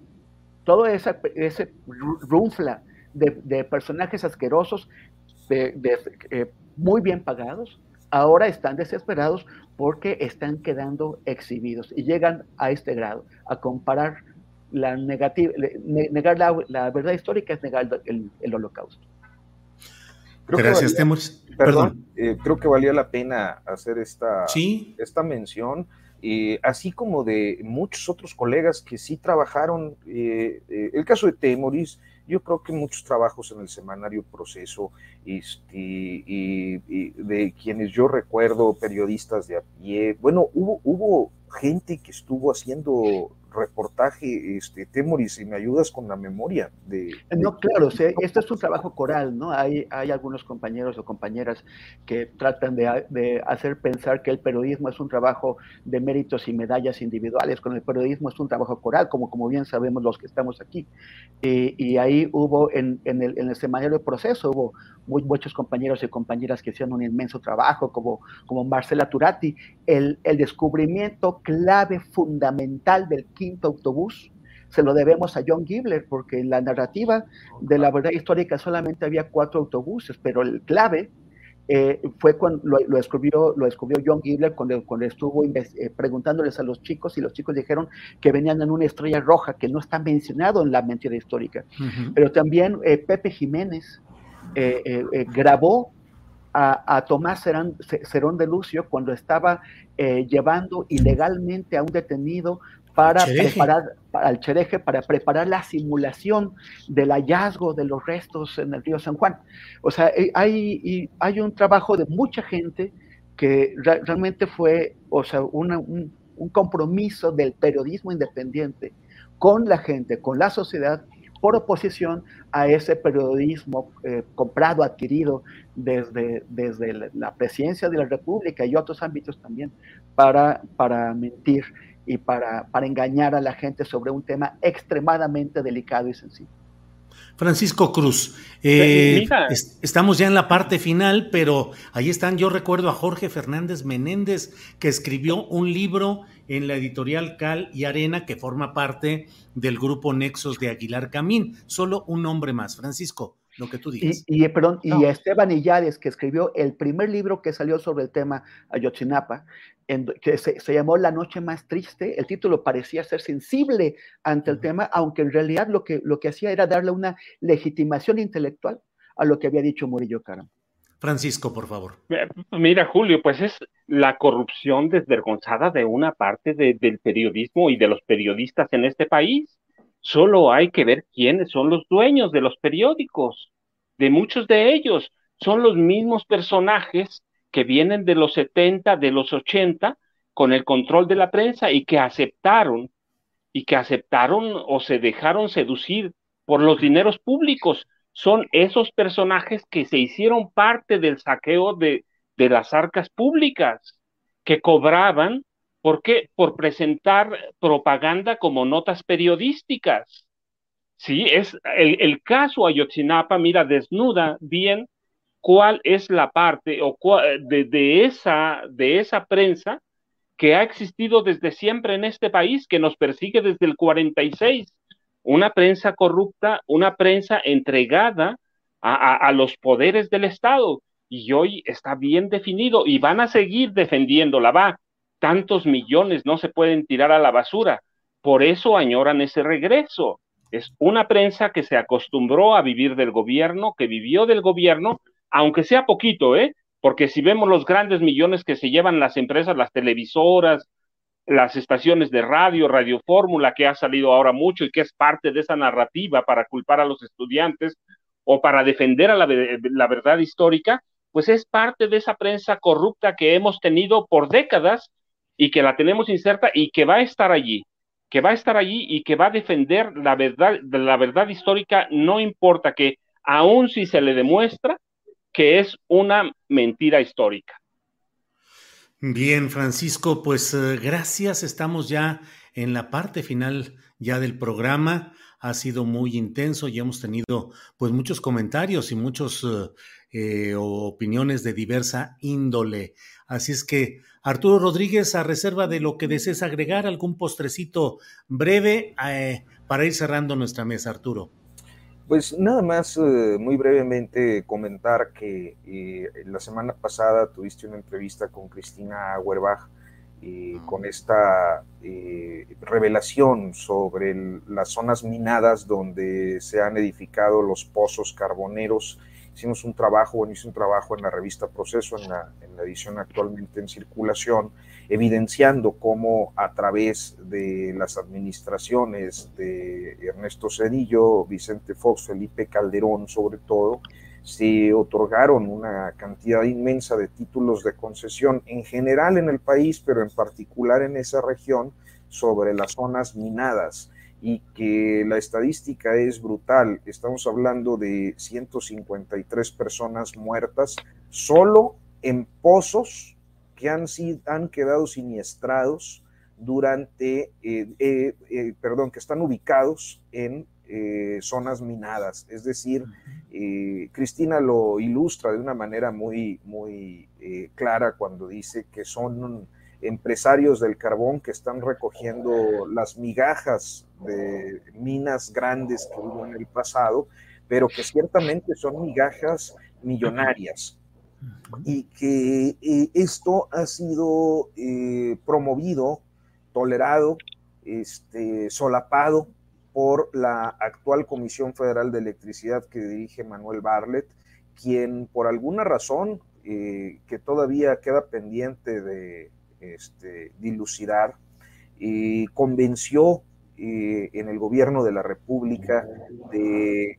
todo ese, ese runfla de, personajes asquerosos, eh, muy bien pagados, ahora están desesperados porque están quedando exhibidos y llegan a este grado, a comparar la negativa, negar la, verdad histórica es negar el, holocausto. Gracias, Perdón, eh, creo que valía la pena hacer esta, esta mención, eh, así como de muchos otros colegas que sí trabajaron. Eh, el caso de Temoris, yo creo que muchos trabajos en el semanario Proceso este, y, de quienes yo recuerdo, periodistas de a pie, bueno, hubo, hubo gente que estuvo haciendo reportaje, este, Temoris, si me ayudas con la memoria de... No, claro, o esto es un trabajo coral, ¿no? Hay, hay algunos compañeros o compañeras que tratan de, hacer pensar que el periodismo es un trabajo de méritos y medallas individuales, con el periodismo es un trabajo coral, como, como bien sabemos los que estamos aquí. Y, ahí hubo, en, en, el, en el semanario proceso, hubo muchos compañeros y compañeras que hicieron un inmenso trabajo, como, como Marcela Turati, el, el descubrimiento clave fundamental del quinto autobús, se lo debemos a John Gibler, porque en la narrativa de la verdad histórica solamente había cuatro autobuses, pero el clave eh, fue cuando lo, lo, descubrió, lo descubrió John Gibler cuando, cuando estuvo eh, preguntándoles a los chicos y los chicos dijeron que venían en una estrella roja que no está mencionado en la mentira histórica. Pero también eh, Pepe Jiménez grabó a, a, Tomás Cerón de Lucio cuando estaba llevando ilegalmente a un detenido para preparar al Chereje para preparar la simulación del hallazgo de los restos en el río San Juan. O sea, eh, hay, hay un trabajo de mucha gente que realmente fue, o sea, un, compromiso del periodismo independiente con la gente, con la sociedad, por oposición a ese periodismo eh, comprado, adquirido desde, desde la presidencia de la República y otros ámbitos también para, para mentir y para, para engañar a la gente sobre un tema extremadamente delicado y sensible. Francisco Cruz, eh, estamos ya en la parte final, pero ahí están, yo recuerdo a Jorge Fernández Menéndez, que escribió un libro en la editorial Cal y Arena, que forma parte del grupo Nexos de Aguilar Camín. Solo un nombre más, Francisco, lo que tú dices. Y, perdón, y Esteban Illares, que escribió el primer libro que salió sobre el tema Ayotzinapa, que se, llamó La Noche Más Triste. El título parecía ser sensible ante el tema, aunque en realidad lo que, lo que hacía era darle una legitimación intelectual a lo que había dicho Murillo Caram. Francisco, por favor. Mira, Julio, pues es la corrupción desvergonzada de una parte del periodismo y de los periodistas en este país. Solo hay que ver quiénes son los dueños de los periódicos. De muchos de ellos son los mismos personajes que vienen de los 70, de los 80, con el control de la prensa y que aceptaron, y que aceptaron o se dejaron seducir por los dineros públicos. Son esos personajes que se hicieron parte del saqueo de, de las arcas públicas, que cobraban, ¿por qué? Por presentar propaganda como notas periodísticas. Sí, es el, el caso Ayotzinapa, mira, desnuda bien cuál es la parte o de, esa, de esa prensa que ha existido desde siempre en este país, que nos persigue desde el 46. Una prensa corrupta, una prensa entregada a, los poderes del Estado. Y hoy está bien definido y van a seguir defendiéndola. Va, tantos millones no se pueden tirar a la basura. Por eso añoran ese regreso. Es una prensa que se acostumbró a vivir del gobierno, que vivió del gobierno aunque sea poquito, ¿eh? Porque si vemos los grandes millones que se llevan las empresas, las televisoras, las estaciones de radio, Radio Fórmula, que ha salido ahora mucho y que es parte de esa narrativa para culpar a los estudiantes o para defender a la, la verdad histórica, pues es parte de esa prensa corrupta que hemos tenido por décadas y que la tenemos inserta y que va a estar allí, que va a estar allí y que va a defender la verdad, la verdad histórica, no importa que aun si se le demuestra que es una mentira histórica. Bien, Francisco, pues eh, gracias. Estamos ya en la parte final ya del programa. Ha sido muy intenso y hemos tenido pues muchos comentarios y muchas eh, eh, opiniones de diversa índole. Así es que, Arturo Rodríguez, a reserva de lo que desees agregar, algún postrecito breve para ir cerrando nuestra mesa, Arturo. Pues nada más eh, muy brevemente comentar que eh, la semana pasada tuviste una entrevista con Cristina Auerbach eh, con esta revelación sobre las zonas minadas donde se han edificado los pozos carboneros. Hicimos un trabajo, bueno, hice un trabajo en la revista Proceso, en la, en la edición actualmente en circulación, evidenciando cómo a través de las administraciones de Ernesto Cedillo, Vicente Fox, Felipe Calderón sobre todo, se otorgaron una cantidad inmensa de títulos de concesión en general en el país, pero en particular en esa región, sobre las zonas minadas y que la estadística es brutal. Estamos hablando de 153 personas muertas solo en pozos que han, han quedado siniestrados durante, eh, eh, eh, perdón, que están ubicados en zonas minadas. Es decir, Cristina lo ilustra de una manera muy, muy clara cuando dice que son empresarios del carbón que están recogiendo las migajas de minas grandes que hubo en el pasado, pero que ciertamente son migajas millonarias. Y que eh, esto ha sido eh, promovido, tolerado, este, solapado por la actual Comisión Federal de Electricidad que dirige Manuel Barlet, quien por alguna razón eh, que todavía queda pendiente de este, dilucidar, convenció en el gobierno de la República de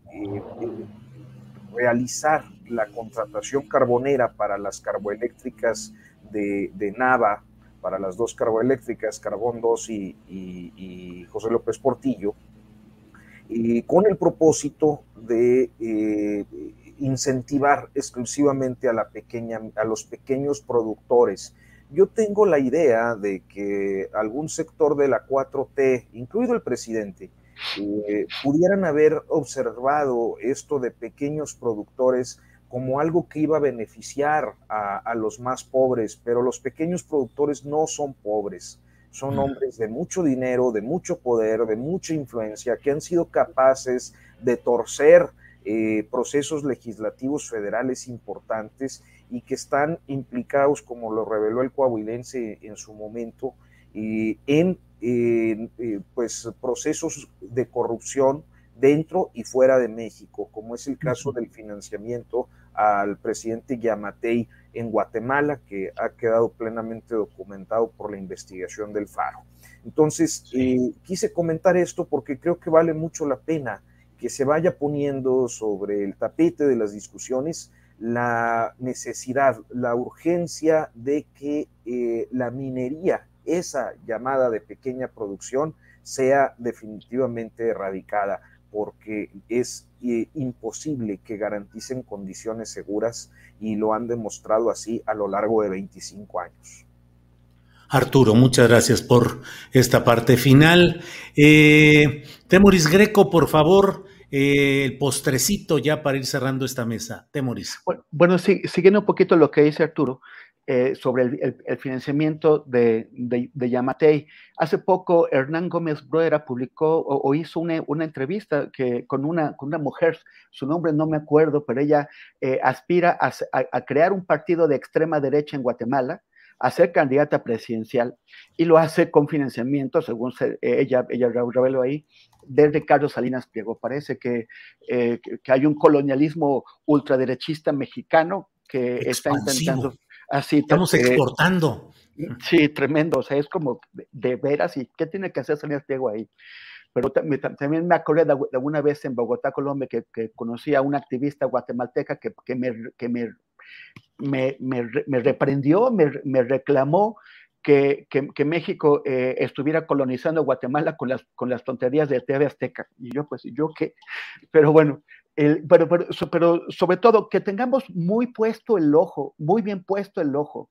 realizar la contratación carbonera para las carboeléctricas de, Nava, para las dos carboeléctricas, Carbón 2 y, José López Portillo, y con el propósito de eh, incentivar exclusivamente a, la pequeña, a los pequeños productores. Yo tengo la idea de que algún sector de la 4T, incluido el presidente, eh, pudieran haber observado esto de pequeños productores como algo que iba a beneficiar a, los más pobres, pero los pequeños productores no son pobres, son hombres de mucho dinero, de mucho poder, de mucha influencia, que han sido capaces de torcer eh, procesos legislativos federales importantes y que están implicados, como lo reveló el coahuilense en su momento, eh, en eh, pues, procesos de corrupción dentro y fuera de México, como es el caso del financiamiento al presidente Yamatei en Guatemala, que ha quedado plenamente documentado por la investigación del Faro. Entonces, eh, quise comentar esto porque creo que vale mucho la pena que se vaya poniendo sobre el tapete de las discusiones la necesidad, la urgencia de que eh, la minería, esa llamada de pequeña producción, sea definitivamente erradicada, porque es eh, imposible que garanticen condiciones seguras y lo han demostrado así a lo largo de 25 años. Arturo, muchas gracias por esta parte final. Eh, Temoris Greco, por favor, eh, el postrecito ya para ir cerrando esta mesa. Temoris. Bueno, siguiendo un poquito lo que dice Arturo, eh, sobre el, financiamiento de, de, Yamatei. Hace poco Hernán Gómez Bruera publicó o, hizo una, entrevista que, con, una, con una mujer, su nombre no me acuerdo, pero ella eh, aspira a, crear un partido de extrema derecha en Guatemala, a ser candidata presidencial y lo hace con financiamiento, según ella, ella reveló ahí, de Ricardo Salinas Pliego. Parece que, eh, que hay un colonialismo ultraderechista mexicano que está intentando Así, Estamos exportando. Sí, tremendo. O sea, es como de, veras, ¿y qué tiene que hacer Salinas Pliego ahí? Pero también me acordé de, alguna vez en Bogotá, Colombia, que, conocí a una activista guatemalteca que, me, que me, me, me, reprendió, me, reclamó que, que, México eh, estuviera colonizando Guatemala con las, con las tonterías de TV Azteca. Y yo, pues, ¿yo qué? Pero bueno, pero, sobre todo que tengamos muy puesto el ojo, muy bien puesto el ojo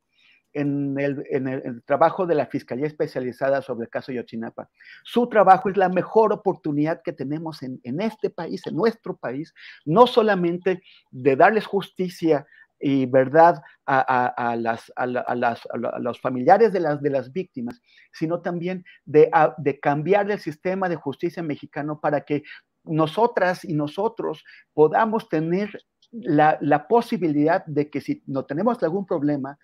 en el, trabajo de la Fiscalía Especializada sobre el caso Yotzinapa. Su trabajo es la mejor oportunidad que tenemos en, este país, en nuestro país, no solamente de darles justicia y verdad a, las, los familiares de las, víctimas, sino también de cambiar el sistema de justicia mexicano para que nosotras y nosotros podamos tener la, posibilidad de que si no tenemos algún problema,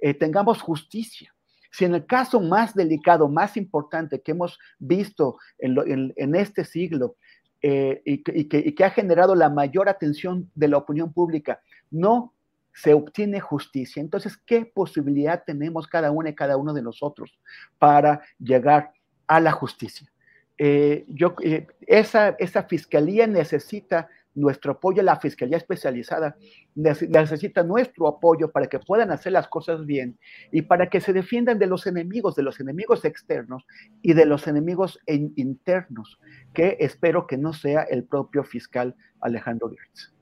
eh, tengamos justicia. Si en el caso más delicado, más importante que hemos visto en, este siglo eh, y, que, ha generado la mayor atención de la opinión pública, no se obtiene justicia. Entonces, ¿qué posibilidad tenemos cada una y cada uno de nosotros para llegar a la justicia? Eh, yo, eh, esa, esa fiscalía necesita nuestro apoyo, la fiscalía especializada necesita nuestro apoyo para que puedan hacer las cosas bien y para que se defiendan de los enemigos, de los enemigos externos y de los enemigos internos, que espero que no sea el propio fiscal Alejandro Gertz.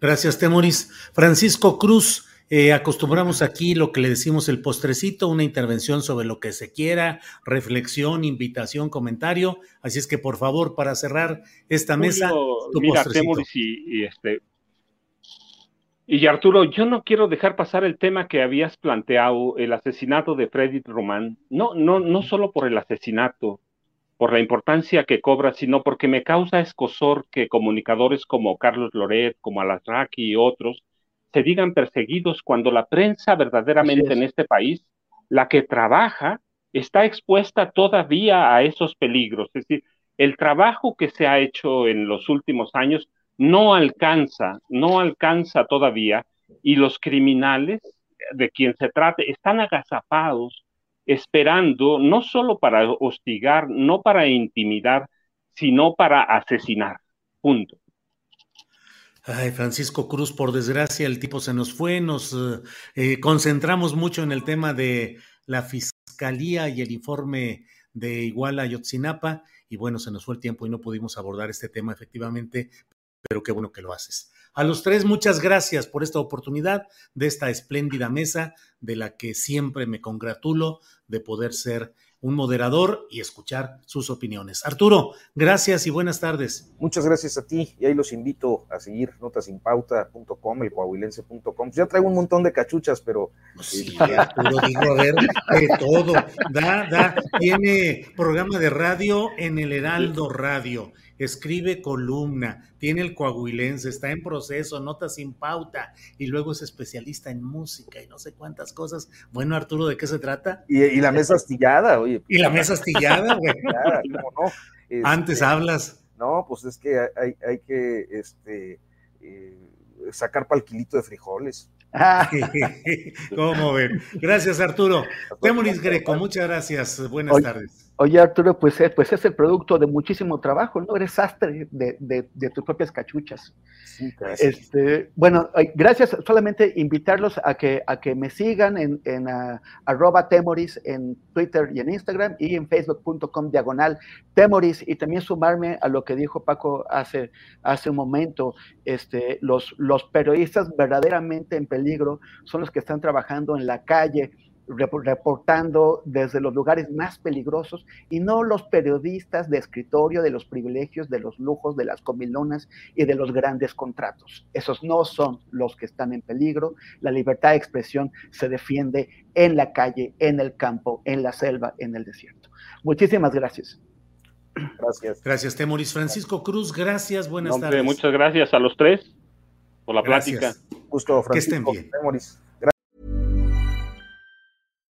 Gracias, Temoris. Francisco Cruz, eh, acostumbramos aquí lo que le decimos el postrecito, una intervención sobre lo que se quiera, reflexión, invitación, comentario. Así es que por favor, para cerrar esta mesa, tu mira, y, este y Arturo, yo no quiero dejar pasar el tema que habías planteado, el asesinato de Freddy Román. No, no, no solo por el asesinato, por la importancia que cobra, sino porque me causa escosor que comunicadores como Carlos Loret, como Alasraki y otros se digan perseguidos cuando la prensa verdaderamente en este país, la que trabaja, está expuesta todavía a esos peligros. Es decir, el trabajo que se ha hecho en los últimos años no alcanza, no alcanza todavía, y los criminales de quien se trate están agazapados, esperando no solo para hostigar, no para intimidar, sino para asesinar. Punto. Ay, Francisco Cruz, por desgracia, el tipo se nos fue, nos eh, eh, concentramos mucho en el tema de la fiscalía y el informe de Iguala Yotzinapa, y bueno, se nos fue el tiempo y no pudimos abordar este tema efectivamente, pero qué bueno que lo haces. A los tres, muchas gracias por esta oportunidad de esta espléndida mesa de la que siempre me congratulo de poder ser un moderador y escuchar sus opiniones. Arturo, gracias y buenas tardes. Muchas gracias a ti y ahí los invito a seguir notasimpauta.com, el coahuilense.com. Ya traigo un montón de cachuchas, pero... Sí, Arturo digo, a ver, de todo. Da, da, tiene programa de radio en el Heraldo Radio escribe columna, tiene el coahuilense, está en proceso, nota sin pauta, y luego es especialista en música y no sé cuántas cosas. Bueno, Arturo, ¿de qué se trata? Y, la mesa astillada, oye. Y la mesa astillada, güey. no? Antes este, hablas. No, pues es que hay, hay que este, eh, sacar palquilito de frijoles. ¿Cómo ven? Gracias, Arturo. Temoris Greco, muchas gracias. Buenas tardes. Oye, Arturo, pues, eh, pues es el producto de muchísimo trabajo, ¿no? Eres sastre de, de, tus propias cachuchas. Sí, gracias. Este, bueno, gracias. Solamente invitarlos a que, a que me sigan en, en uh, arroba temoris en Twitter y en Instagram y en facebook.com diagonal temoris y también sumarme a lo que dijo Paco hace, hace un momento. Este, los, los periodistas verdaderamente en peligro son los que están trabajando en la calle reportando desde los lugares más peligrosos y no los periodistas de escritorio de los privilegios, de los lujos, de las comilonas y de los grandes contratos. Esos no son los que están en peligro. La libertad de expresión se defiende en la calle, en el campo, en la selva, en el desierto. Muchísimas gracias. Gracias. Gracias, Temoris. Francisco Cruz, gracias. Buenas tardes. Muchas gracias a los tres por la plática. Justo, Francisco. Que estén bien.